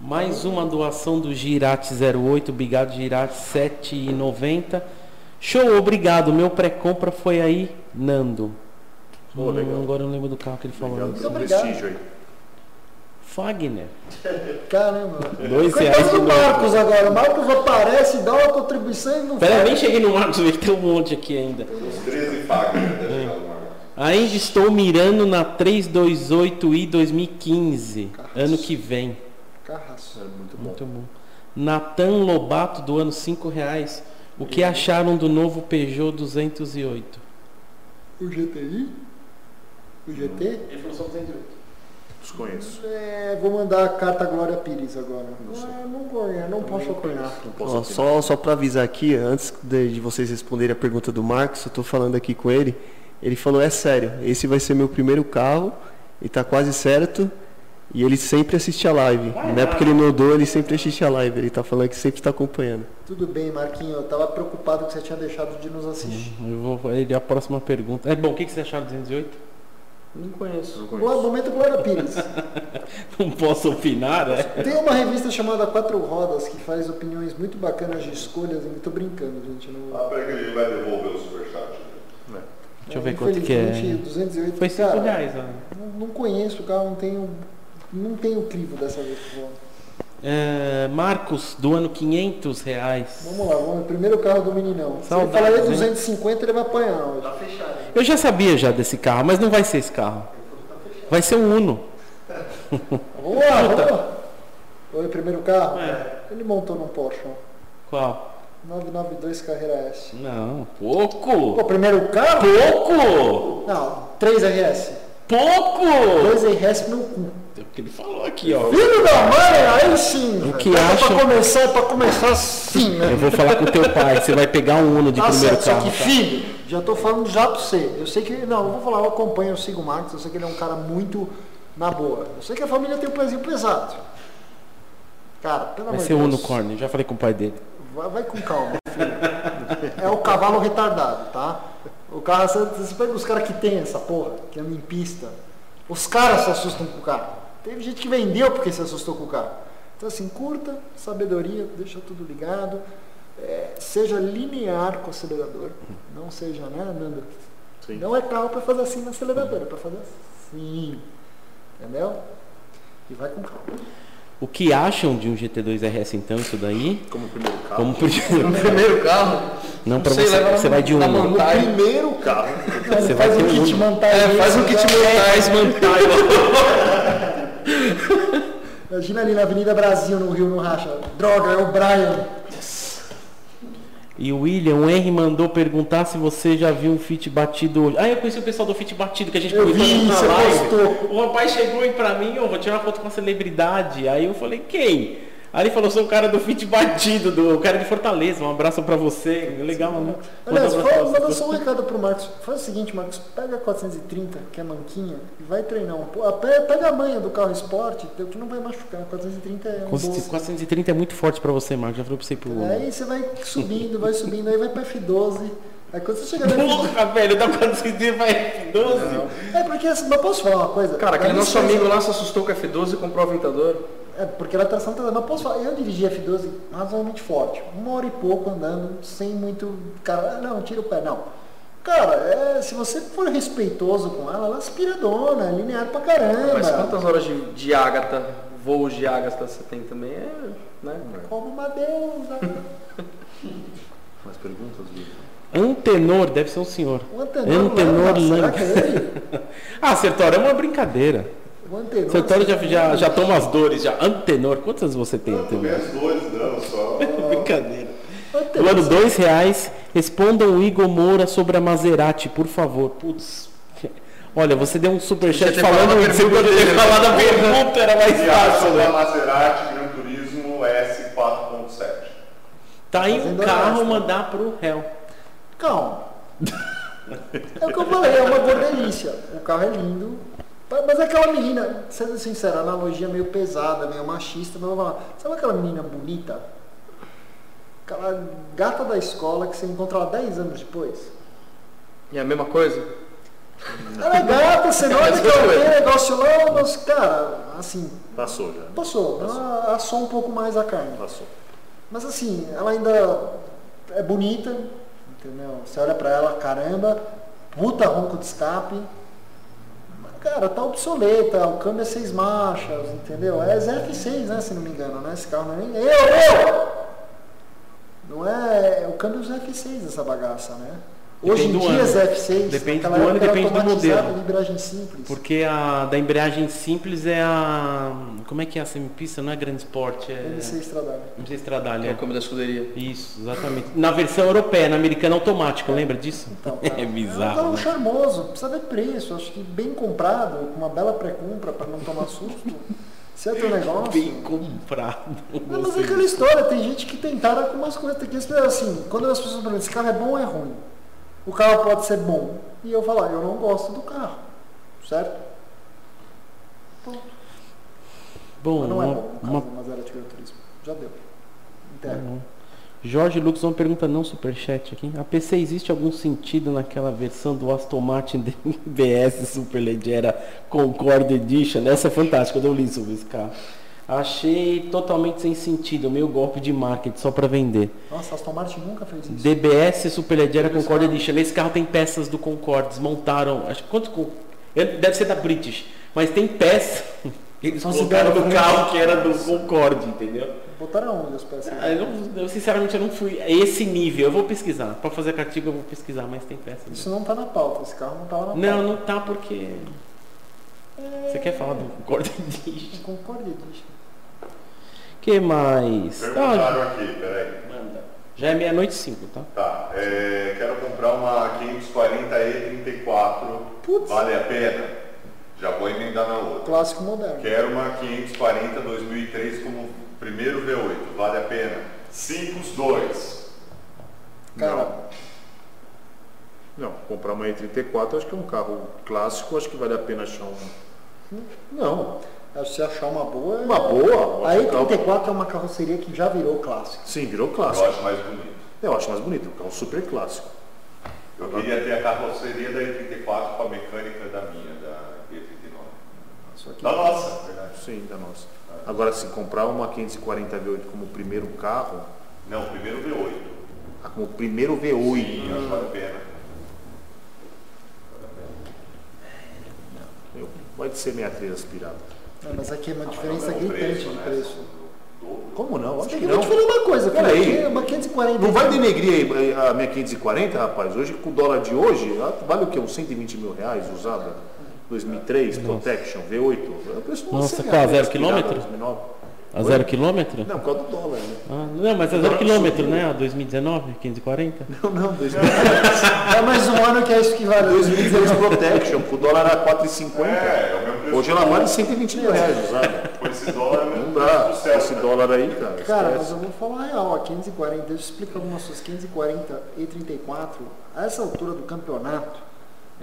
Mais uma doação do Girate 08, obrigado Girate 7,90. Show, obrigado. Meu pré-compra foi aí, Nando. Pô. Hum, agora eu não lembro do carro que ele falou. Obrigado pelo obrigado. Fagner. Caramba. Dois reais do novo. Marcos agora. O Marcos aparece, dá uma contribuição e não Pera, nem cheguei no Marcos, que tem um monte aqui ainda. Os 13 Fagner Marcos. Ainda estou mirando na 328i 2015, ano que vem. Carraço. É muito bom. Muito bom. Natan Lobato do ano 5 reais. O que acharam do novo Peugeot 208? O GTI? O GT? Ele falou só 208. Desconheço. É, vou mandar a carta Glória Pires agora. Ah, não conheço, não posso opinar. Não posso Ó, só só para avisar aqui, antes de, de vocês responderem a pergunta do Marcos, eu tô falando aqui com ele. Ele falou, é sério, esse vai ser meu primeiro carro, e tá quase certo. E ele sempre assiste a live. Não é porque ele mudou, ele sempre assiste a live. Ele tá falando que sempre está acompanhando. Tudo bem, Marquinho. Eu tava preocupado que você tinha deixado de nos assistir. Eu vou, ele, a próxima pergunta. É bom, o que que vocês acharam do 208? Não conheço. Não Glória- conheço. Momento Glória Pires. Não posso opinar, né? Tem uma revista chamada Quatro Rodas que faz opiniões muito bacanas de escolhas. Eu tô brincando, gente. Não... Ah, peraí que ele vai devolver o superchat. né? Deixa eu ver quanto que é. Infelizmente, 208. Foi 5 cara, reais. Ó. Não, não conheço o carro, não tenho, não tenho crivo dessa vez. É, Marcos, do ano 500 reais. Vamos lá, vamos. Primeiro carro do meninão. Se Saudades, ele falar hein? 250, ele vai apanhar hoje. Tá fechado. hein? Eu já sabia já desse carro, mas não vai ser esse carro. Vai ser um Uno. Vamos lá, vamos lá. Oi, primeiro carro? É. Ele montou num Porsche. Qual? 992 Carreira S. Não, pouco. Pô, primeiro carro? Pouco! Não, 3RS. Pouco! 2RS no cu. É o que ele falou aqui, ó. Filho da mãe, aí sim. velho. que Mas é acham- Pra começar, é pra começar assim, né? Eu vou falar com o teu pai, você vai pegar um Uno de Tá primeiro certo, só carro. que tá? filho, já tô falando já pra você. Eu sei que. Não, eu vou falar, eu acompanho, eu sigo o Marcos, eu sei que ele é um cara muito na boa. Eu sei que a família tem um pezinho pesado. Cara, pelo Vai amor ser de um Deus. unicórnio, já falei com o pai dele. Vai, vai com calma, filho. É o cavalo retardado, tá? O carro, você, você pega os caras que tem essa porra, que anda em pista. Os caras se assustam com o carro. Teve gente que vendeu porque se assustou com o carro. Então assim, curta, sabedoria, deixa tudo ligado. É, seja linear com o acelerador. Não seja, né, Nando? Sim. Não é carro para fazer assim no acelerador, é para fazer assim. Entendeu? E vai com calma. O que acham de um GT2 RS então, isso daí? Como primeiro carro. Como pri- No primeiro carro. Não, pra sei, você, você vai de na No primeiro carro. Você vai faz ter um um kit montagem. É, faz um kit montais, montais. Imagina ali na Avenida Brasil, no Rio, no Racha. Droga, é o Brian. E o William R mandou perguntar se você já viu um fit batido hoje. Ah, eu conheci o pessoal do fit batido que a gente Eu comentou vi, na live. postou. O rapaz chegou aí pra mim, eu vou tirar uma foto com uma celebridade. Aí eu falei, quem? Aí ele falou, sou o cara do fit batido, do o cara de Fortaleza. Um abraço pra você. Legal, né? Aliás, Manda um fala- abraço pra manda só um recado pro Marcos. Faz o seguinte, Marcos, pega a 430, que é manquinha, e vai treinar um pouco. Pe- Pega a manha do carro esporte, que não vai machucar. 430 é um bom. 430 é muito forte pra você, Marcos. Já falei pra você pro Aí você vai subindo, vai subindo, aí vai pra F12. Aí quando você chegar na F12. Porra, velho, dá 430 vai F12. É porque, assim, mas posso falar uma coisa? Cara, aquele nosso amigo lá se assustou com a F12 e comprou o Aventador. É, porque ela tração tá Mas posso falar, eu dirigi F12 razoavelmente forte. Uma hora e pouco andando, sem muito. Cara, não, tira o pé, não. Cara, é, se você for respeitoso com ela, ela é aspiradona, é linear pra caramba. Mas quantas horas de, de ágata, voos de ágata você tem também? É, né? Como uma deusa. Mais perguntas? Antenor, deve ser um senhor. O antenor. Antenor é, será Lang. que ele? Ah, Sertório, é uma brincadeira. O antenor. Sertório já, já, já toma as dores, já. Antenor, quantas você tem, Eu tomei Antenor? as dores dando só. Brincadeira. Antenor. Doando dois reais, respondam o Igor Moura sobre a Maserati, por favor. Putz. Olha, você deu um superchat Podia falando isso, você pergunta poderia ter falado a pergunta, era mais fácil, né? Maserati Gran Turismo S 4.7. Tá aí um carro mandar pro réu. Calma. É o que eu falei, é uma gordelícia. O carro é lindo. Mas é aquela menina, sendo sincero, analogia meio pesada, meio machista, mas eu vou falar. Sabe aquela menina bonita? Aquela gata da escola que você encontra ela 10 anos depois? E a mesma coisa? Ela é gata, você não olha que tem negócio lá, mas, cara, assim, Passou já. passou. Ela assou um pouco mais a carne. Passou. Mas assim, ela ainda é bonita, Entendeu? Você olha pra ela, caramba, puta ronco de escape. Cara, tá obsoleta, o câmbio é seis marchas, entendeu? É ZF6, né, se não me engano, né? Esse carro não é nem. Eu, eu! Não é. O câmbio é ZF6 essa bagaça, né? Hoje em Depende do dia ano. ZF6, Depende do ano e depende do modelo. Embreagem simples. Porque a da embreagem simples é a. Como é que é a semipista? Não é grande esporte, é. MC Stradale. Não sei estradalha. É o câmbio da escuderia. Isso, exatamente. Na versão europeia, na americana automática, lembra disso? Então, é É um bizarro. carro né? charmoso, precisa ver preço. Acho que bem comprado, com uma bela pré-compra para não tomar susto. Se é teu negócio. Bem comprado. Não, mas é aquela história, tem gente que tentaram com umas coisas. Tem que esperar assim, quando as pessoas perguntam, esse carro é bom ou é ruim? O carro pode ser bom. E eu falar, eu não gosto do carro. Certo? Bom, Mas não é uma- bom no uma- caso do Mazera de Gran Turismo. Já deu. Jorge Lucas, uma pergunta não superchat aqui. A PC existe algum sentido naquela versão do Aston Martin DBS Superleggera Concorde Edition? Essa é fantástica, eu não li sobre esse carro. Achei totalmente sem sentido, meio golpe de marketing só para vender. Nossa, Aston Martin nunca fez isso. DBS Superleggera Concorde Edition. Nesse carro tem peças do Concorde, desmontaram. Acho quanto deve ser da British, mas tem peças que eles Considera colocaram como carro que era do Concorde, entendeu? Botaram onde as peças? Ah, Eu, não- eu, sinceramente eu não fui a esse nível. Eu vou pesquisar. Para fazer cartigo eu vou pesquisar, mas tem peça. Isso não tá na pauta, esse carro não tava na pauta. Não, não tá porque. Você quer falar do Concorde Edition? Concorde Edition. Que mais? Perguntaram Ah, aqui, peraí. já é meia-noite e cinco, tá? Tá, é, quero comprar uma 540 E34. Putz. Vale a pena? Já vou emendar na outra. Clássico moderno. Quero uma 540 2003 como primeiro V8. Vale a pena? Simples 2. Cara, Não, comprar uma E34 acho que é um carro clássico, acho que vale a pena achar um. Não, se achar uma boa. é- uma boa. A acho que é um carro- E34 é uma carroceria que já virou clássico. Sim, virou Eu clássico. acho mais bonito. Eu acho mais bonito, é um carro super clássico. Eu queria ter a carroceria da E34 com a mecânica da minha, da E39. Só que Da nossa, verdade. Sim, da nossa. Agora, se comprar uma 540 V8 como primeiro carro, Não, primeiro V8. ah, como primeiro V8, Sim, eu acho que vale a pena. pode ser 63 aspirado. Não, mas aqui é uma Ah, diferença não o gritante preço, de né? preço. Como não? Acho que que eu vou te não. falar uma coisa, cara. Peraí. aqui é Uma 540. Não vai denegrir aí a minha 540, rapaz. Hoje, com o dólar de hoje, ela vale o quê? Uns 120 mil reais usada? 2003, Protection, V8. É Nossa, Senna qual, zero quilômetro? 2009. A zero quilômetro? Não, por causa do dólar, né? Ah, não, mas a zero Agora quilômetro, subiu. né? A 2019, 540? Não, não, 2000 É mais um ano que é isso que vale. 2003 Protection, o dólar era 4,50. É, é. Hoje ela vale 120 mil reais usada. Com esse dólar é Não dá. céu. Esse né? dólar aí, cara. Cara, mas esquece. eu vou falar real, a 540, deixa eu explicar algumas coisas. 540 e 34, a essa altura do campeonato,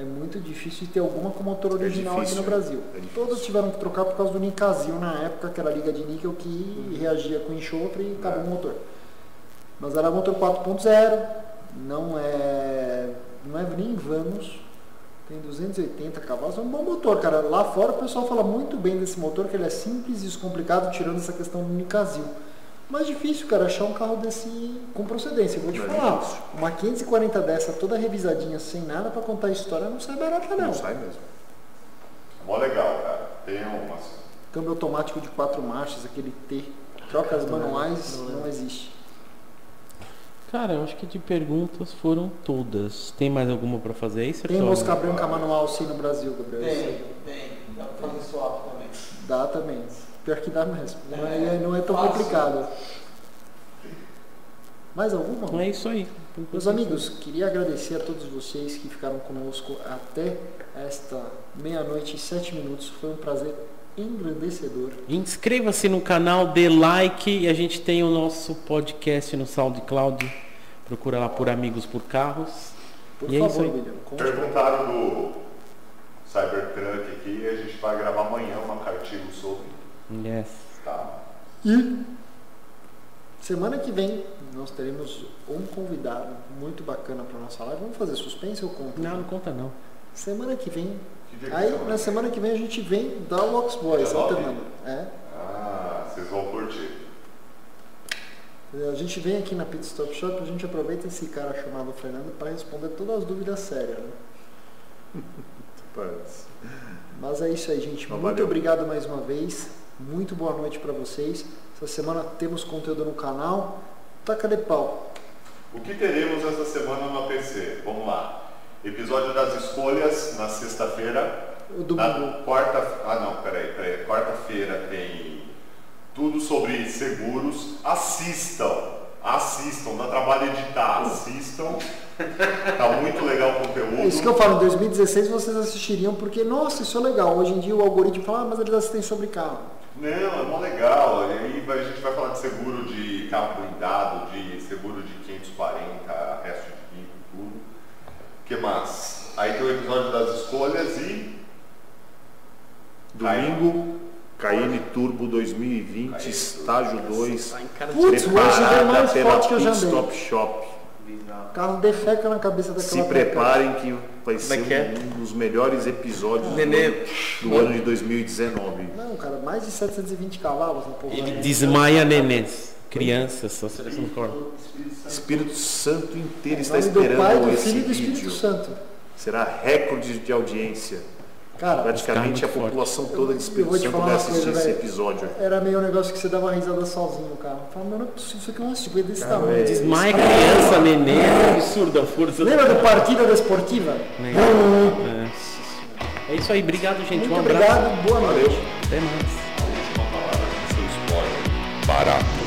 é muito difícil de ter alguma com motor original difícil, aqui no Brasil. é. Todas tiveram que trocar por causa do Nicasil na época, que era a liga de níquel que reagia com enxofre e acabou o motor. Mas era motor 4.0, não é, não é nem Vamos, tem 280 cavalos, é um bom motor, cara. Lá fora o pessoal fala muito bem desse motor, que ele é simples e descomplicado, tirando essa questão do Nicasil. Mais difícil, cara, achar um carro desse com procedência. Eu vou te É falar, difícil. uma 540 dessa, toda revisadinha, sem nada pra contar a história, não sai barata não. Não sai mesmo. Mó legal, cara. Tem uma. assim. Câmbio automático de quatro marchas, aquele T. Trocas manuais, não existe. Cara, eu acho que de perguntas foram todas. Tem mais alguma pra fazer aí, Tem Sertão? mosca branca manual sim no Brasil, Gabriel? Tem, tem. Dá pra fazer swap também. Dá também. Pior que dá mesmo. Não é, É, não é tão fácil. complicado. Mais alguma? É isso aí. Meus amigos, queria agradecer a todos vocês que ficaram conosco até esta meia-noite e sete minutos. Foi um prazer engrandecedor. Inscreva-se no canal, dê like e a gente tem o nosso podcast no SoundCloud. Procura lá por Amigos por Carros. Por E é isso favor, aí. William. Perguntaram do Cybertruck aqui e a gente vai gravar amanhã uma artigo sobre. Yes. Tá? E semana que vem nós teremos um convidado muito bacana para nossa live. Vamos fazer suspense ou conta? Não, não conta não. Semana que vem. Que Aí na semana que vem a gente vem da Lux Boys alternando. É. Ah, vocês vão curtir. A gente vem aqui na Pit Stop Shop, a gente aproveita esse cara chamado Fernando para responder todas as dúvidas sérias. Né? Mas é isso aí, gente. Muito valeu. obrigado mais uma vez. Muito boa noite para vocês. Essa semana temos conteúdo no canal. Taca de pau. O que teremos essa semana no APC? Vamos lá. Episódio das escolhas na sexta-feira. O domingo. Na quarta. Ah não, peraí, peraí. Quarta-feira tem tudo sobre seguros. Assistam. Assistam, dá trabalho editar. Assistam. Tá muito legal o conteúdo. Isso que eu falo, em 2016 vocês assistiriam porque, nossa, isso é legal. Hoje em dia o algoritmo fala, ah, mas eles assistem sobre carro. Não, é mó legal. E aí a gente vai falar de seguro de carro blindado, de seguro de 540, resto de rico, tudo. O que mais? Aí tem o episódio das escolhas e. Domingo, Caine Turbo 2020, estágio 2. Tá Putz, hoje veio mais forte que eu já andei. Stop Shop. O carro defeca na cabeça daquela Se preparem que vai ser que é? um dos melhores episódios do do ano de 2019. Não, cara, mais de 720 cavalos na porra. Ele desmaia nenês. Crianças, só do corpo. Espírito Santo inteiro Em está nome do Pai, esperando do esse Filho e do Espírito vídeo. Santo. Será recorde de audiência. Cara, Praticamente a população forte. toda de Espírito Santo vai assistir coisa, esse véio, episódio. Era meio um negócio que você dava risada sozinho, cara. Fala, meu, não é possível, isso aqui é uma estupidez desse cara, tamanho. Desmaia criança, é neném, é absurda a força. Lembra do Partida Desportiva? É. é isso aí, obrigado, gente. Muito um abraço. Obrigado, boa noite. Valeu. Até mais. Uma